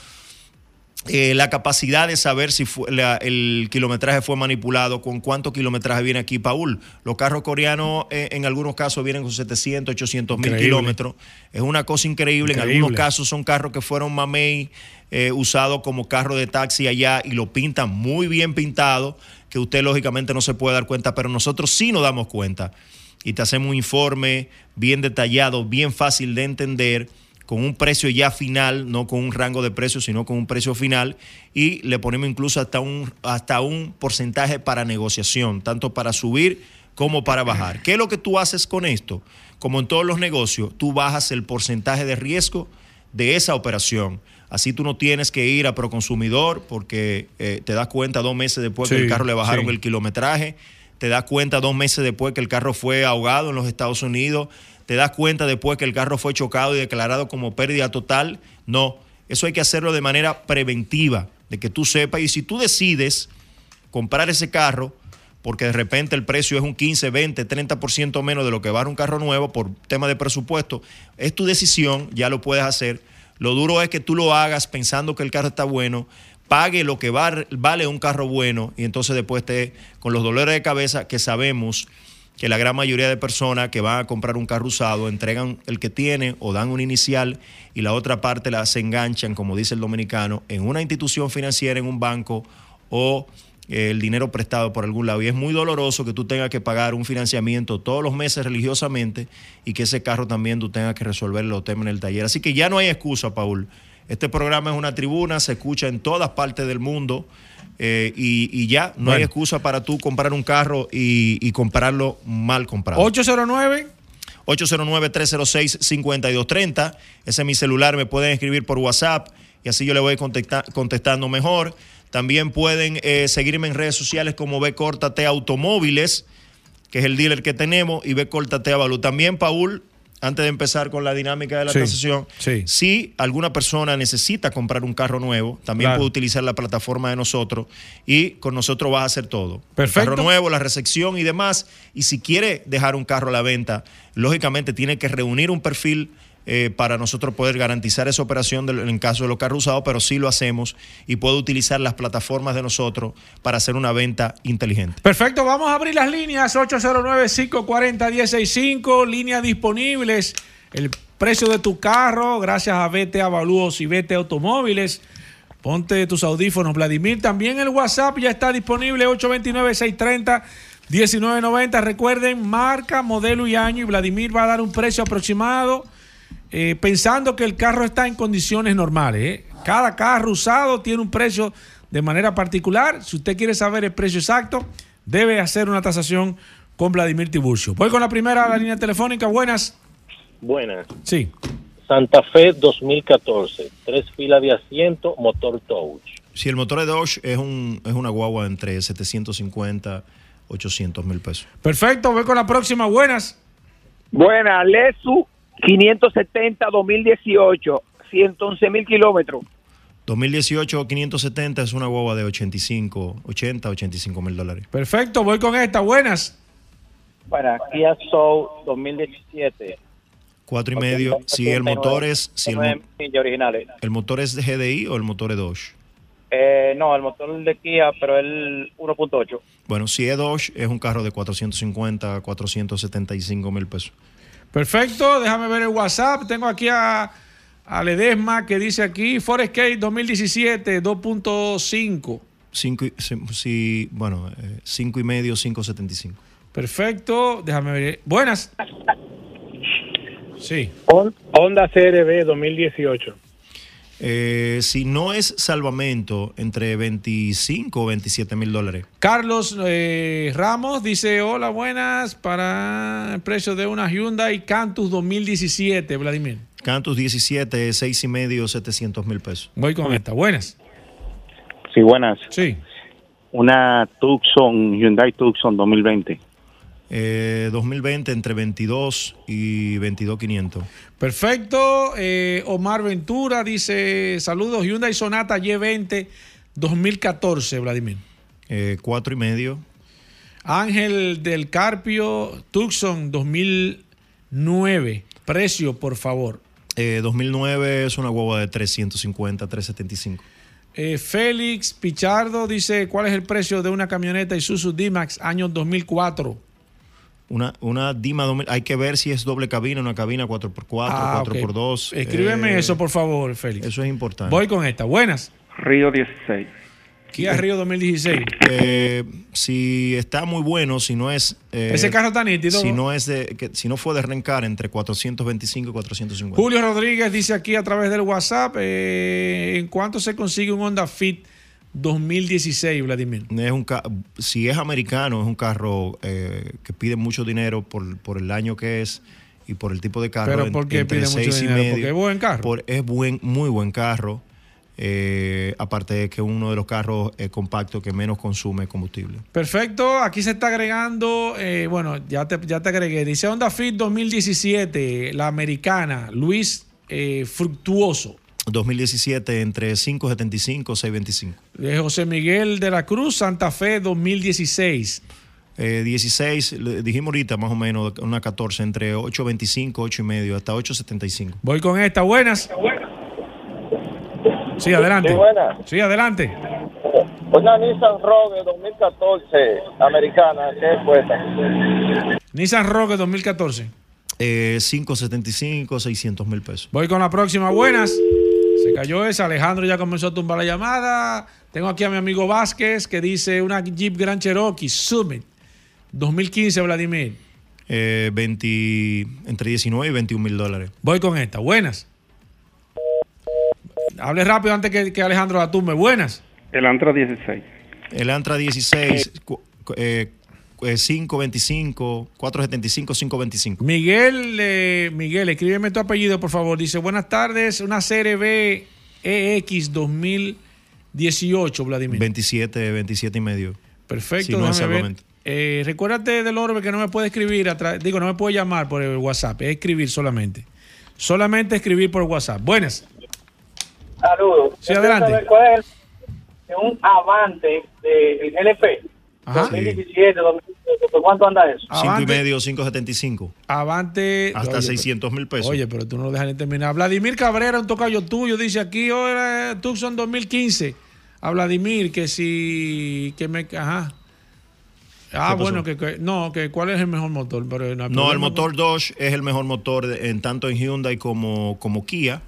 eh, la capacidad de saber si fue- la- el kilometraje fue manipulado, con cuánto kilometraje viene aquí, Paul. Los carros coreanos eh, en algunos casos vienen con 700, 800 mil kilómetros. Es una cosa increíble. En algunos casos son carros que fueron mamey eh, usados como carro de taxi allá y lo pintan muy bien pintado, que usted lógicamente no se puede dar cuenta, pero nosotros sí nos damos cuenta. Y te hacemos un informe bien detallado, bien fácil de entender, con un precio ya final, no con un rango de precios, sino con un precio final. Y le ponemos incluso hasta un, hasta un porcentaje para negociación, tanto para subir como para bajar. ¿Qué es lo que tú haces con esto? Como en todos los negocios, tú bajas el porcentaje de riesgo de esa operación. Así tú no tienes que ir a Proconsumidor porque eh, te das cuenta dos meses después que el carro le bajaron sí. el kilometraje, te das cuenta dos meses después que el carro fue ahogado en los Estados Unidos, te das cuenta después que el carro fue chocado y declarado como pérdida total. No, eso hay que hacerlo de manera preventiva, de que tú sepas y si tú decides comprar ese carro, porque de repente el precio es un 15, 20, 30% menos de lo que vale un carro nuevo por tema de presupuesto, es tu decisión, ya lo puedes hacer. Lo duro es que tú lo hagas pensando que el carro está bueno, pague lo que va- vale un carro bueno y entonces después con los dolores de cabeza que sabemos que la gran mayoría de personas que van a comprar un carro usado entregan el que tienen o dan un inicial y la otra parte la se enganchan, como dice el dominicano, en una institución financiera, en un banco o el dinero prestado por algún lado. Y es muy doloroso que tú tengas que pagar un financiamiento todos los meses religiosamente y que ese carro también tú tengas que resolver los temas en el taller. Así que ya no hay excusa, Paul. Este programa es una tribuna, se escucha en todas partes del mundo. eh, y, y ya no hay excusa para tú comprar un carro y, y comprarlo mal comprado. 809 809-306-5230. Ese es mi celular, me pueden escribir por WhatsApp y así yo le voy contesta- contestando mejor. También pueden eh, seguirme en redes sociales como B Córtate Automóviles, que es el dealer que tenemos, y B Córtate Avalú. También, Paul, antes de empezar con la dinámica de la Sí, transacción, sí. si alguna persona necesita comprar un carro nuevo, también Claro. puede utilizar la plataforma de nosotros y con nosotros vas a hacer todo. El carro nuevo, la recepción y demás. Y si quiere dejar un carro a la venta, lógicamente tiene que reunir un perfil eh, para nosotros poder garantizar esa operación en caso de los carros usados, pero sí lo hacemos y puede utilizar las plataformas de nosotros para hacer una venta inteligente. Perfecto, vamos a abrir las líneas 809-540-165, líneas disponibles. El precio de tu carro, gracias a Vete Avalúos y Vete Automóviles. Ponte tus audífonos, Vladimir. También el WhatsApp ya está disponible, 829-630-1990. Recuerden, marca, modelo y año. Y Vladimir va a dar un precio aproximado, eh, pensando que el carro está en condiciones normales. ¿eh? Cada carro usado tiene un precio de manera particular. Si usted quiere saber el precio exacto, debe hacer una tasación con Vladimir Tiburcio. Voy con la primera la línea telefónica. Buenas. Buenas. Sí. Santa Fe 2014, tres filas de asiento, motor touch. Si el motor de Dodge es, un, es una guagua entre 750 800 mil pesos. Perfecto, voy con la próxima. Buenas. Buena, Lesu 570 2018, 111 mil kilómetros. 2018 570 es una guagua de 85, 80, 85 mil dólares. Perfecto, voy con esta. Buenas. Para Kia Soul 2017. Cuatro y medio. Si el motor es, si el, mo- 9 millas originales. el motor es de GDI o el motor es Dodge. Eh, no, el motor de Kia, pero el 1.8. Bueno, si es Dodge, es un carro de 450, 475 mil pesos. Perfecto, déjame ver el WhatsApp. Tengo aquí a, a Ledesma que dice aquí Forest Gate 2017 2.5. Cinco, y- si, si- bueno, eh, cinco y medio, 575. Perfecto, déjame ver. Buenas. Sí. Honda CRB 2018. Eh, si no es salvamento, entre 25 o 27 mil dólares. Carlos eh, Ramos dice, hola, buenas, para el precio de una Hyundai Cantus 2017, Vladimir. Cantus 17, 6 y medio, 700 mil pesos. Voy con esta. Buenas. Sí, buenas. Sí. Una Tucson, Hyundai Tucson 2020. Eh, 2020 entre 22 y 22,500. Perfecto. Eh, Omar Ventura dice, saludos, Hyundai Sonata Y20 2014, Vladimir. Eh, cuatro y medio. Ángel del Carpio Tucson 2009. Precio, por favor. Eh, 2009 es una guagua de 350, 375. Eh, Félix Pichardo dice, ¿cuál es el precio de una camioneta Isuzu D-Max año 2004? Una, una Dima 2000, hay que ver si es doble cabina, una cabina 4x4, Ah, 4x2. ok. Escríbeme eh, eso, por favor, Félix. Eso es importante. Voy con esta. Buenas. Río 16. Kia Río 2016. Eh, si está muy bueno, si no es. eh, Ese carro está nítido, Si ¿no? no es de. que- si no fue de rencar entre 425 y 450. Julio Rodríguez dice aquí a través del WhatsApp, eh, ¿en cuánto se consigue un Honda Fit 2016, Vladimir? Es un si es americano, es un carro eh, que pide mucho dinero por, por el año que es y por el tipo de carro. ¿Pero por qué entre pide mucho seis dinero? medio. ¿Porque es buen carro? Por- es buen, muy buen carro. eh, aparte de que es uno de los carros eh, compactos que menos consume combustible. Perfecto, aquí se está agregando, eh, bueno, ya te, ya te agregué, dice Honda Fit 2017, la americana, Luis Fructuoso, 2017 entre 575 y 625. de José Miguel de la Cruz, Santa Fe 2016. Eh, 16, le dijimos ahorita más o menos, una 14, entre 8.25, 8 y medio, hasta 8.75. Voy con esta, buenas. Sí, adelante. Sí. Sí, adelante. Una Nissan Rogue 2014 americana, ¿qué cuesta? Nissan Rogue 2014. Eh, 575, 600 mil pesos. Voy con la próxima. Buenas. Se cayó esa. Alejandro ya comenzó a tumbar la llamada. Tengo aquí a mi amigo Vázquez que dice una Jeep Grand Cherokee Summit 2015, Vladimir. Eh, 20, entre 19 y 21 mil dólares. Voy con esta. Buenas. Hable rápido antes que, que Alejandro la tumbe. Buenas. El Antra 16. El Antra 16, cu- cu- eh, eh, 525, 475, 525. Miguel, eh, Miguel, escríbeme tu apellido, por favor. Dice, buenas tardes, una CRB EX 2018, Vladimir. 27, 27 y medio. Perfecto, Si no es déjame ver. salvamento. Eh, recuérdate del Orbe que no me puede escribir, a digo, no me puede llamar por el WhatsApp, es escribir solamente. Solamente escribir por WhatsApp. Buenas. Saludos. Sí, adelante. cuál es un avante del LP. Ajá. 2017, 2018, ¿por cuánto anda eso? 5 y medio, 575. Avante. Hasta 600 mil pesos. Oye, pero tú no lo dejas ni terminar. Vladimir Cabrera, un tocayo tuyo, dice aquí, ahora Tucson 2015. A Vladimir, que si. que me. Ajá. Ah, bueno, que, que- no, que cuál es el mejor motor. Pero hay No, el motor Dodge es el mejor motor de- en tanto en Hyundai como, como Kia.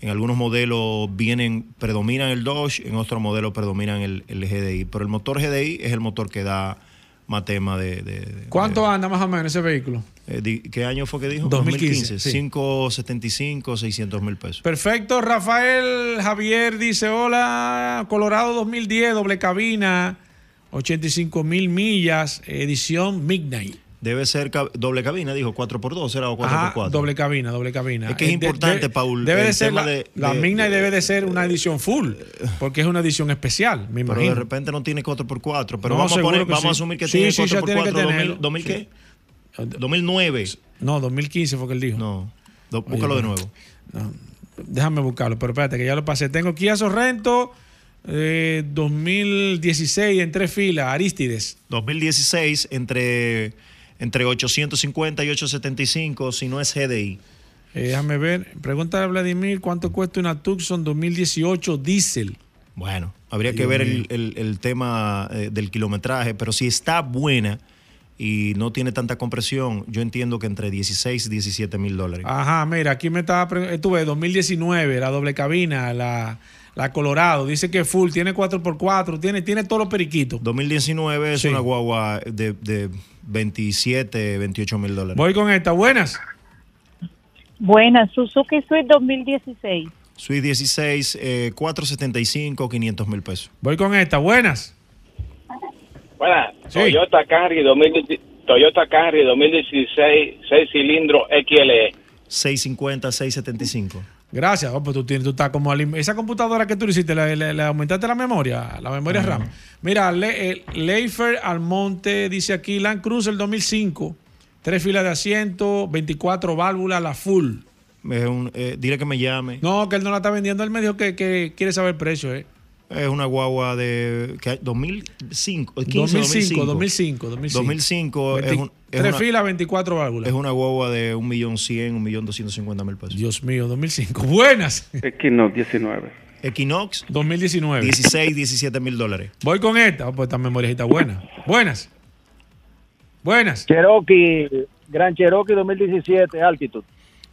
En algunos modelos vienen, predominan el Dodge, en otros modelos predominan el, el GDI. Pero el motor GDI es el motor que da más tema de... de- de- ¿Cuánto anda más o menos ese vehículo? eh, di- ¿Qué año fue que dijo? 2015, sí. 575, 600 mil pesos. Perfecto, Rafael Javier dice, hola, Colorado 2010, doble cabina, 85 mil millas, edición Midnight. Debe ser cab- doble cabina, dijo 4x2, era o 4x4. Ajá, doble cabina, doble cabina. Es que es Eh, importante, de- Paul, Debe de ser la, de- la Midnight debe de ser una edición full, porque es una edición especial, me Pero imagino. de repente no tiene 4x4. Pero No, vamos, a, poner, que vamos sí. a asumir que Sí, tiene sí, ya 4x4. tiene que 2000, tenerlo. 2000 Sí. qué? 2009. No, 2015 fue que él dijo. No, do- búscalo de nuevo. No, déjame buscarlo, pero espérate que ya lo pasé. Tengo Kia Sorrento eh, 2016 en tres filas, Aristides. 2016 entre, entre 850 y 875, si no es GDI. Eh, déjame ver. Pregúntale a Vladimir cuánto cuesta una Tucson 2018 diésel. Bueno, habría que ver el, el- el tema eh, del kilometraje, pero si está buena y no tiene tanta compresión, yo entiendo que entre 16 y 17 mil dólares. Ajá, mira, aquí me estaba. pre- Tú ves, 2019, la doble cabina, la, la Colorado. Dice que es full, tiene 4x4, tiene, tiene todos los periquitos. 2019 es Sí. una guagua de, de 27, 28 mil dólares. Voy con esta. Buenas. Buenas, Suzuki Swift 2016. Swift 16, eh, 475, 500 mil pesos. Voy con esta. Buenas. Buenas, Sí. Toyota Camry 2016, Toyota Camry 2016, 6 cilindros XLE. 650, 675. Gracias. Oh, pues tú, tienes, tú estás como esa computadora que tú le hiciste, le, aumentaste la memoria, la memoria RAM. Mira, Le, eh, Leifer Almonte dice aquí Land Cruiser 2005, tres filas de asiento, 24 válvulas, la full. Un- eh, dile que me llame. No, que él no la está vendiendo, él me dijo que, que quiere saber el precio, ¿eh? Es una guagua de que- 2005, 15, 2005, 2005. 2005, 2005. 2005 es, 20 un- es tres una, filas, 24 válvulas. es una guagua de 1.100.000, 1.250.000 pesos. Dios mío, 2005. Buenas. Equinox 19. Equinox, 2019. 16, 17 mil dólares. Voy con esta, oh, pues esta memoria está buena. Buenas. Buenas. Cherokee, Gran Cherokee 2017, Altitude.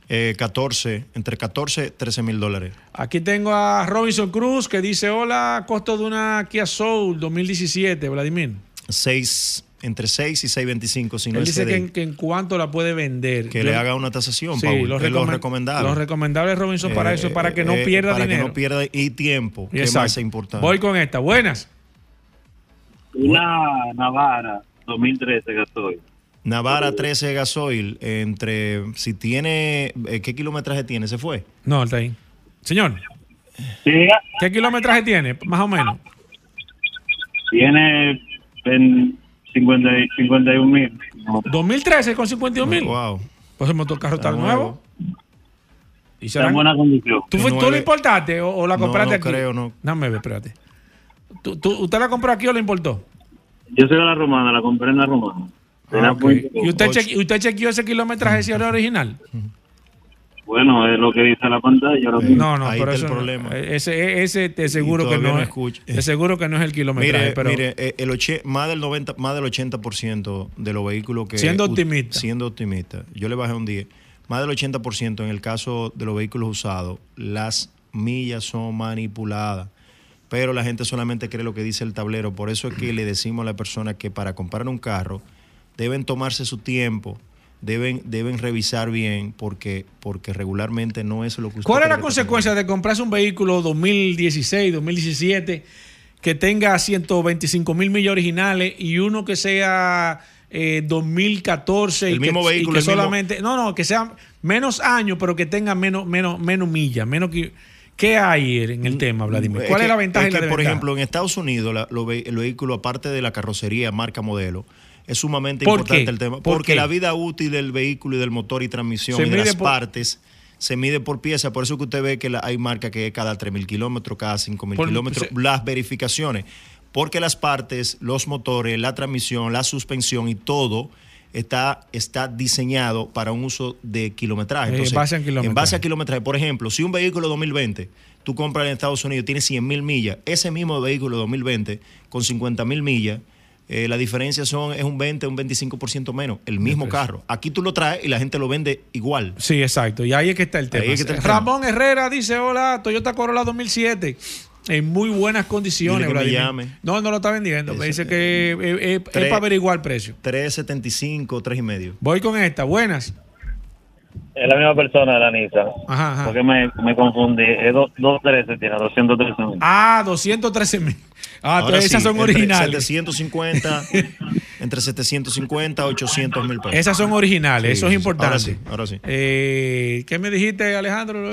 Eh, 14, entre 14 13 mil dólares. Aquí tengo a Robinson Cruz que dice, hola, costo de una Kia Soul 2017, Vladimir. 6, entre 6 y 6.25, si no Él dice que en, que en cuánto la puede vender. Que Yo- le haga una tasación, Sí, Paul, lo, es lo recomen- recomendable. Lo recomendable, Robinson, para Eh, eso, para que no eh, pierda para dinero. que no pierda y tiempo, que Exacto. más es importante. Voy con esta. Buenas. Una Navara 2013 gasoil. Navara 13 gasoil, entre, si tiene, eh, ¿qué kilometraje tiene? ¿Se fue? No, está ahí. Señor. ¿Qué kilometraje tiene? Más o menos. Tiene en 50 y- 51 mil. 2013 con 51 mil. Wow. Pues el motorcarro está Está nuevo. Y Está en buena condición. ¿Tú, fue- tú lo importaste o, o la No, compraste no aquí? creo, no. Dame ver, espérate. ¿Tú, tú- ¿Usted la compró aquí o la importó? Yo soy de la romana, la compré en la romana. Ah, ¿Y usted, cheque- usted chequeó ese kilometraje si era original? Bueno, es lo que dice la pantalla. No, no, Ahí pero está el no- problema. Ese, ese te seguro que no, no es, escucha. te seguro que no es el kilometraje, Mire, pero mire, eh, el oche- más del 90, más del 80% de los vehículos que Siendo u- optimista. siendo optimista, yo le bajé un 10, más del 80% en el caso de los vehículos usados, las millas son manipuladas. Pero la gente solamente cree lo que dice el tablero, por eso es que le decimos a la persona que para comprar un carro deben tomarse su tiempo, deben deben revisar bien porque porque regularmente no es lo que usted ¿cuál es la que consecuencia de comprarse un vehículo 2016, 2017 que tenga 125 mil millas originales y uno que sea eh, 2014 y El que, mismo y vehículo, que el mismo- solamente no no que sea menos años pero que tenga menos menos menos millas menos que ¿Qué hay en el tema, Vladimir? ¿Cuál es, que- la ventaja es y la que, por ejemplo, en Estados Unidos, la- lo ve- el vehículo, aparte de la carrocería, marca, modelo, es sumamente ¿Por importante qué? el tema. ¿Por Porque qué? la vida útil del vehículo y del motor y transmisión Se y de las por- partes se mide por pieza. Por eso que usted ve que la- hay marcas que es cada 3.000 kilómetros, cada 5.000 Por- kilómetros, las verificaciones. Porque las partes, los motores, la transmisión, la suspensión y todo está, está diseñado para un uso de kilometraje. En base a kilometraje. en base a kilometraje. Por ejemplo, si un vehículo 2020 tú compras en Estados Unidos tiene 100 mil millas, ese mismo vehículo 2020 con 50 mil millas, eh, la diferencia son, es un 20, un 25% menos, el mismo carro. Aquí tú lo traes y la gente lo vende igual. Sí, exacto. Y ahí es que está el tema. Ahí es que está el tema. Ramón Herrera dice, hola, Toyota Corolla 2007. En muy buenas condiciones, Dile que me llame. No, no lo está vendiendo. Me dice que eh, eh, es Tres- para averiguar el precio. 3.75, 3 y medio. Voy con esta. Buenas. Es la misma persona, la Nissan. Ajá, ajá. Porque me, me confundí. Es dos- 213, tiene 213 mil. Ah, 213 mil. Ah, Ahora esas sí, son originales. 750, entre 750 a 800 mil pesos. Esas son originales, Sí, eso es importante. Ahora sí, ahora sí. Eh, ¿Qué me dijiste, Alejandro?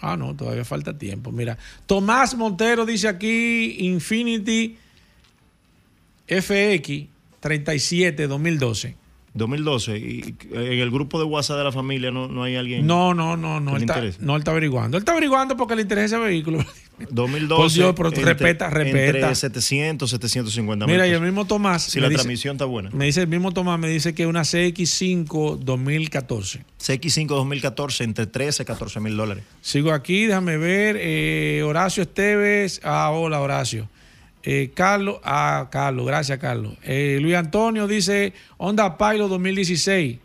Ah, no, todavía falta tiempo. Mira, Tomás Montero dice aquí Infinity FX 37 2012. 2012. Y en el grupo de WhatsApp de la familia no, no hay alguien. No, no, no, no. Él está, no, él está averiguando. Él está averiguando porque le interesa ese vehículo. 2012. Por Dios, pero entre- respeta, respeta. Entre 700, 750 Mira, y el mismo Tomás. Si la dice- transmisión está buena. Me dice el mismo Tomás, me dice que una CX5 2014. CX5 2014 entre 13 y 14 mil dólares. Sigo aquí, déjame ver. eh, Horacio Esteves. Ah, hola, Horacio. Eh, Carlos, ah, Carlos, gracias, Carlos. Eh, Luis Antonio dice Honda Pilot 2016,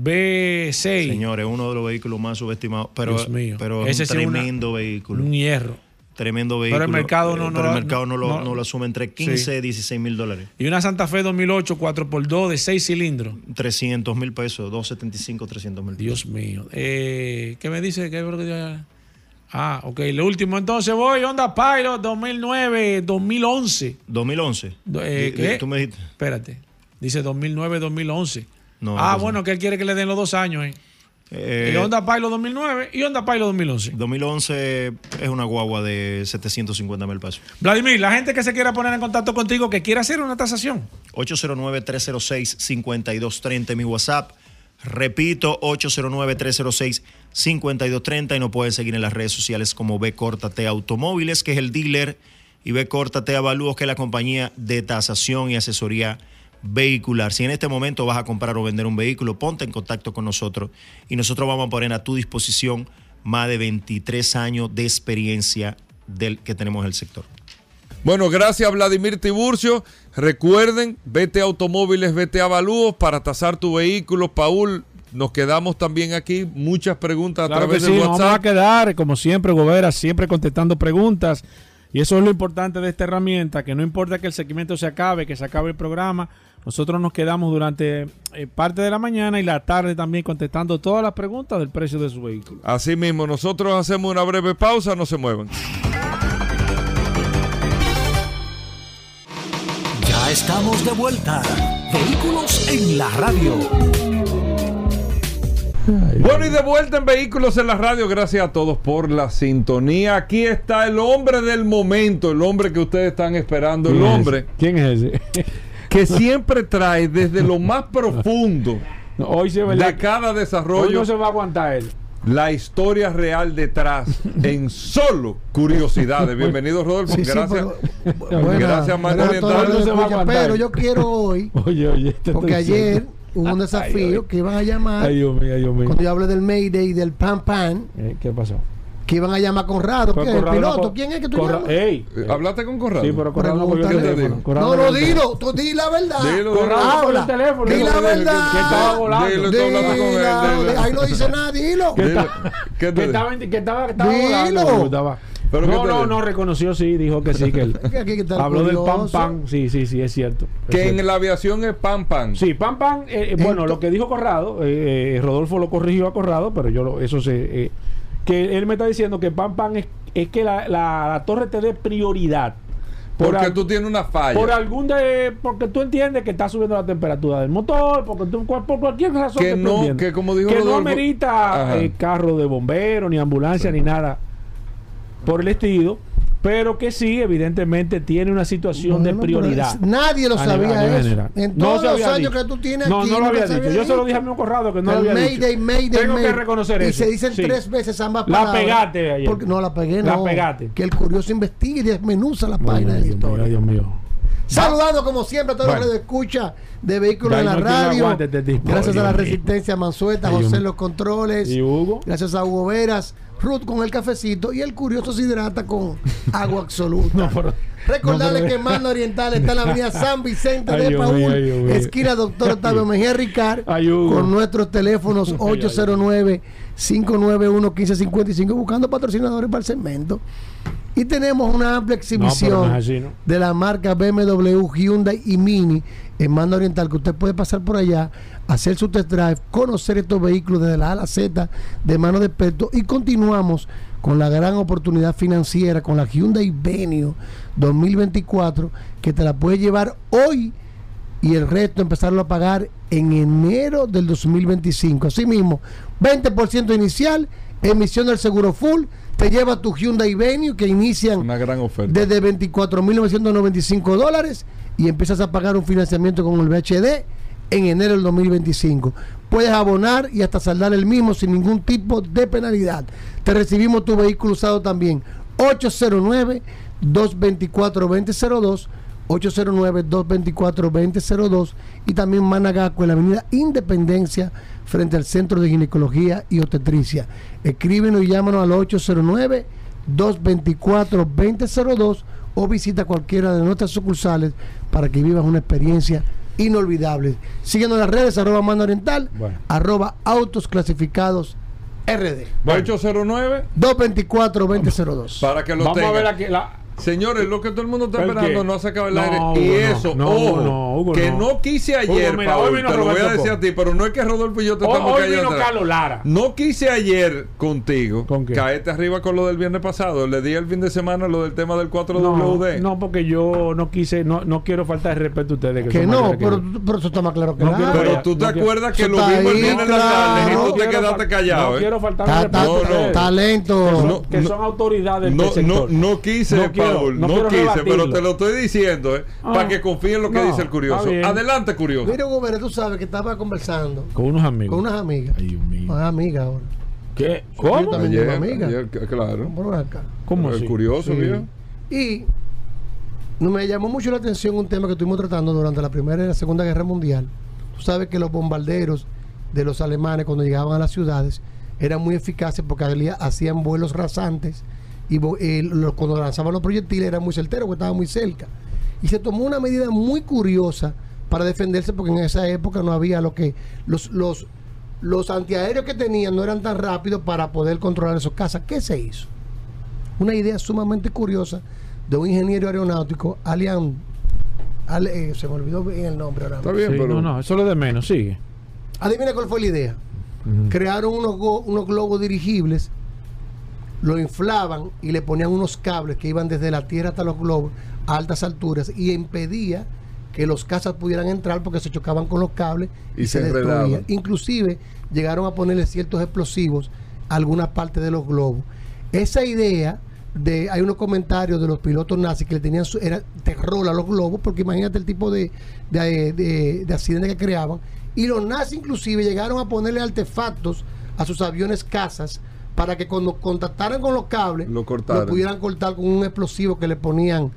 B6. Señores, uno de los vehículos más subestimados. Pero, Dios mío. pero es un una- tremendo vehículo. Un hierro. Tremendo Pero el vehículo. mercado no- Eh, no pero el mercado no, lo, no- no lo asume entre 15 y 16 mil dólares. Y una Santa Fe 2008 4x2 de 6 cilindros. 300 mil pesos, 275, 300 mil Dios mío. Eh, ¿Qué me dice? ¿Qué Ah, ok. Lo último, entonces voy. Honda Pilot 2009, 2011. 2011. Eh, ¿qué? Tú me dijiste. Espérate. Dice 2009, 2011. No, ah, bueno, que él quiere que le den los dos años. Eh. Eh, Y Honda Pilot 2009 y Honda Pilot 2011. 2011 es una guagua de 750 mil pesos. Vladimir, la gente que se quiera poner en contacto contigo, que quiera hacer una tasación. 809-306-5230 mi WhatsApp. Repito, 809-306-5230 y nos pueden seguir en las redes sociales como B Córtate Automóviles, que es el dealer, y B Córtate Avalúos, que es la compañía de tasación y asesoría vehicular. Si en este momento vas a comprar o vender un vehículo, ponte en contacto con nosotros y nosotros vamos a poner a tu disposición más de 23 años de experiencia del que tenemos en el sector. Bueno, gracias Vladimir Tiburcio. Recuerden, vete a automóviles, vete a avalúos para tasar tu vehículo. Paul, nos quedamos también aquí. Muchas preguntas a Claro que través sí, de nos vamos a WhatsApp. quedar, como siempre, Gobera, siempre contestando preguntas. Y eso es lo importante de esta herramienta, que no importa que el segmento se acabe, que se acabe el programa, nosotros nos quedamos durante eh, parte de la mañana y la tarde también contestando todas las preguntas del precio de su vehículo. Así mismo, nosotros hacemos una breve pausa, no se muevan. Ya estamos de vuelta. Vehículos en la radio. Bueno, y de vuelta en Vehículos en la Radio, gracias a todos por la sintonía. Aquí está el hombre del momento, el hombre que ustedes están esperando, el ¿Quién es hombre ese? ¿Quién es ese? que siempre trae desde lo más profundo No, hoy sí verdad. de cada Hoy desarrollo no se va a aguantar él. la historia real detrás en solo curiosidades. Bienvenido, Rodolfo. Sí, sí, gracias. pero- Buenas- gracias, Marco buenas a todos Oriental. los No se va a escuchas, aguantar. pero yo quiero hoy, Oye, porque estoy ayer. Hubo un desafío que iban a llamar, Ay, Dios mío, ay, Dios mío. cuando yo hablé del Mayday y del Pan Pan, Eh, ¿Qué pasó? que iban a llamar a Conrado. ¿Quién es el Conrado piloto? no- ¿Quién es que tú Corra- llamas? Ey. ¿Hablaste con Corrado? Sí, pero Corrado no cogió el teléfono. No, no, dilo, tú di la verdad. Dilo, cogió Habla. el teléfono. Di la Que- verdad. Que estaba volando. Dilo, Dilo. Ahí no dice nada, dilo. Que Dile, está- ¿qué te que estaba, que estaba, estaba Dilo. Volando. estaba- ¿Pero qué no, no, no, reconoció, sí, dijo que sí, que él. Habló del pan pan, sí, sí, sí, es cierto. Es Que cierto. en la aviación es pan pan. Sí, pan pan, eh, eh, bueno, lo que dijo Corrado, eh, eh, Rodolfo lo corrigió a Corrado, pero yo lo- eso se... eh, que él me está diciendo que pan pan es, es que la, la- la torre te dé prioridad. Por Porque al- tú tienes una falla. por algún de, porque tú entiendes que está subiendo la temperatura del motor, porque tú, cual- por cualquier razón Que no, entiendes. que como dijo que no Rodolfo- amerita Ajá. eh, carro de bombero, ni ambulancia, ni nada por el estilo, pero que sí, evidentemente tiene una situación de prioridad. nadie lo sabía nivel eso. general. En todos los años dicho. que tú tienes No, aquí, no lo había dicho. Yo se lo dije a mi corrado que no lo había Mayday, dicho. Mayday, Tengo que Mayday. reconocer y eso. se dicen Sí. tres veces ambas La palabras. pegaste ayer. Porque, no, la pegué, La no. pegaste. Que el curioso investigue y desmenuza la página de la historia. Dios mío. Saludando como siempre a todos Bueno. los que escucha de vehículos en la radio. aguante este. Gracias a la resistencia Mansueta, José los controles. ¿Y Hugo? Gracias a Hugo Veras, Ruth con el cafecito y el curioso se hidrata con agua absoluta. No, pero- Recordarles no, pero- que Mando Oriental está en la avenida San Vicente Ay, de Dios Paúl, ay, esquina Doctor Octavio Mejía Ricard, Ay, con nuestros teléfonos 809-591-1555, buscando patrocinadores para el segmento. Y tenemos una amplia exhibición de la marca BMW, Hyundai y Mini en Mando Oriental, que usted puede pasar por allá, hacer su test drive, conocer estos vehículos desde la A a la Z de mano de expertos y continuamos con la gran oportunidad financiera con la Hyundai Venue 2024 que te la puedes llevar hoy y el resto empezarlo a pagar en enero del 2025. Asimismo, 20% inicial, emisión del seguro full, te lleva tu Hyundai Venue que inician Una gran oferta. desde 24.995 dólares y empiezas a pagar un financiamiento con el VHD en enero del 2025. Puedes abonar y hasta saldar el mismo sin ningún tipo de penalidad. Te recibimos tu vehículo usado también. 809-224-2002. 809-224-2002 y también Managaco en la avenida Independencia frente al Centro de Ginecología y Obstetricia. Escríbenos y llámanos al 809-224-2002 o visita cualquiera de nuestras sucursales para que vivas una experiencia inolvidable. Síguenos en las redes, arroba mano oriental, Bueno. arroba autos clasificados RD. 809 224-2002. para que lo Vamos tengan. a ver aquí la, Señores, lo que todo el mundo está ¿El esperando qué? no ha sacado el No, aire. Hugo, y eso, No, ojo, no, Hugo, que no. no, quise ayer, Hugo, mira, Paul, te lo voy a decir a ti, pero no es que Rodolfo y yo te Hoy- estamos hoy cayendo vino. Carlos Lara. No quise ayer contigo ¿Con caerte arriba con lo del viernes pasado. Le di el fin de semana lo del tema del 4WD. no, no, porque yo no quise, no, no quiero faltar de respeto a ustedes. Que no, mayores que pero, pero eso está más claro que No nada. pero tú te acuerdas que lo vimos el viernes la tarde y tú te quedaste callado. No ¿eh? quiero faltar Ta- de respeto a no, ustedes. talento. Que son, autoridades No, no quise, No quise, pero te lo estoy diciendo, ¿eh? Ah. para que confíen en lo que No, dice el curioso. Adelante, curioso. Mira, Vera, tú sabes que estaba conversando Con unos amigos. con unas amigas. Ay, Dios mío. Con amigas ahora. ¿Qué? Yo ¿Cómo? también Ayer, ayer, c- claro. Por acá. ¿Cómo el así? curioso, Sí. viejo. Y no me llamó mucho la atención un tema que estuvimos tratando durante la Primera y la Segunda Guerra Mundial. Tú sabes que los bombarderos de los alemanes cuando llegaban a las ciudades eran muy eficaces porque hacían vuelos rasantes y eh, lo- cuando lanzaban los proyectiles eran muy certeros porque estaban muy cerca. Y se tomó una medida muy curiosa para defenderse porque en esa época no había lo que los, los, los antiaéreos que tenían no eran tan rápidos para poder controlar esos casas. ¿Qué se hizo? una idea sumamente curiosa de un ingeniero aeronáutico, Alian. Ale- eh, se me olvidó bien el nombre ahora. Está bien, Sí, pero. no, no, eso es lo de menos, sigue. Adivina cuál fue la idea. Crearon unos, go- unos globos dirigibles, lo inflaban y le ponían unos cables que iban desde la tierra hasta los globos a altas alturas y impedía que los cazas pudieran entrar porque se chocaban con los cables y, Y se, se destruían. enredaban. Inclusive llegaron a ponerle ciertos explosivos a algunas partes de los globos. Esa idea de hay unos comentarios de los pilotos nazis que le tenían su- era terror a los globos porque imagínate el tipo de, de, de- de accidentes que creaban y los nazis inclusive llegaron a ponerle artefactos a sus aviones cazas para que cuando contactaran con los cables Lo pudieran cortar con un explosivo que le ponían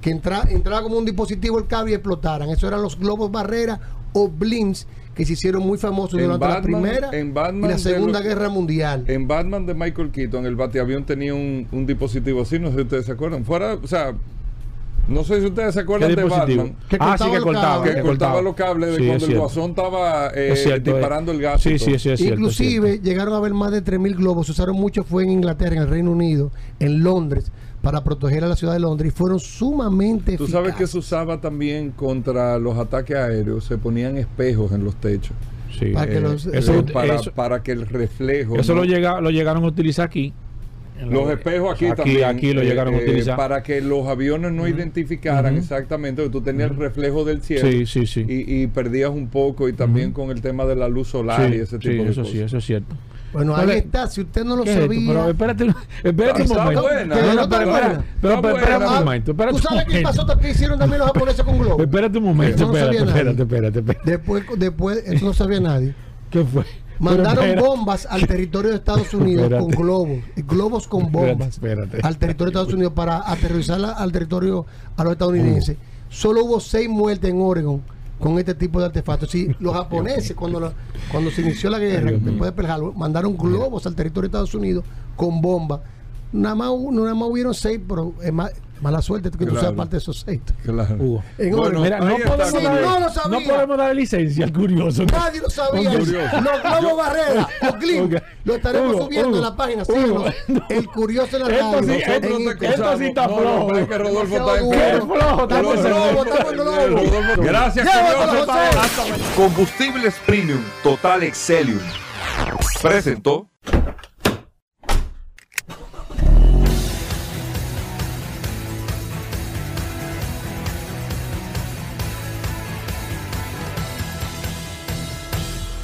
que entra- entraba como un dispositivo el cable y explotaran. Eso eran los globos barrera o blimps que se hicieron muy famosos En durante la Primera en y Batman la de Segunda Guerra Mundial. En Batman de Michael Keaton, el bateavión tenía un, un dispositivo así, no sé si ustedes se acuerdan. Fuera, o sea, no sé si ustedes se acuerdan ¿Qué de? Batman. Que Ah, sí, que los cortaba, cables. que cortaba los cables de Sí, cuando el guasón estaba eh, Es cierto, disparando eh. el gas. y Sí, sí, sí, es cierto. Inclusive llegaron a haber más de 3.000 globos. Se usaron mucho fue en Inglaterra, en el Reino Unido, en Londres, para proteger a la ciudad de Londres. Y fueron sumamente Tú sabes que eficaces. se usaba también contra los ataques aéreos, se ponían espejos en los techos. Sí, Para que eh, los- eso, Eh, para, eso- para que el reflejo. eso ¿no? lo, llega, lo llegaron a utilizar aquí. En Los espejos aquí, aquí también. Aquí lo eh, llegaron a eh, utilizar. Para que los aviones no identificaran Ujú. exactamente, que tú tenías el reflejo del cielo. Sí, sí, sí. Y, y perdías un poco, y también con el tema de la luz solar Sí, y ese tipo sí, de eso cosas. sí, eso es cierto. Bueno, ¿Cuál ahí es? está. Si usted no lo ¿Qué es sabía. Pero espérate, espérate un momento. buena. No, no, espera, pero Está espérate buena. un momento. Espérate ¿Tú un sabes qué momento. pasó? ¿Qué hicieron también los japoneses con globos? Espérate un momento, sabía espérate, espérate, espérate. Después, después, eso no sabía nadie. ¿Qué fue? Mandaron bombas al territorio de Estados Unidos Espérate. con globos, globos con bombas Espérate, al territorio de Estados Unidos para aterrorizar la- al territorio a los estadounidenses. Solo hubo seis muertes en Oregon con este tipo de artefactos. Sí, los japoneses cuando la- cuando se inició la guerra, después de Pearl Harbor, mandaron globos al territorio de Estados Unidos con bombas. Nada más, nada más hubieron seis, pero es ma- mala suerte que tú Claro. seas parte de esos seis. Claro. Hugo. En Bueno. Mira, no podemos, Sí, darle, no lo sabía. no podemos darle licencia al curioso. Nadie lo sabía. Curioso. Los globos barrera, los globos. Ok. Lo estaremos Hugo, subiendo Hugo, en la página. Hugo. síganos. El curioso en la Esto radio. sí, en esto- te Instagram. esto sí está. No, flojo. no, es que Rodolfo está duro. flojo, está Estamos en globo, estamos en globo. Rodolfo- Gracias, curioso. Combustibles Premium Total Excelium presentó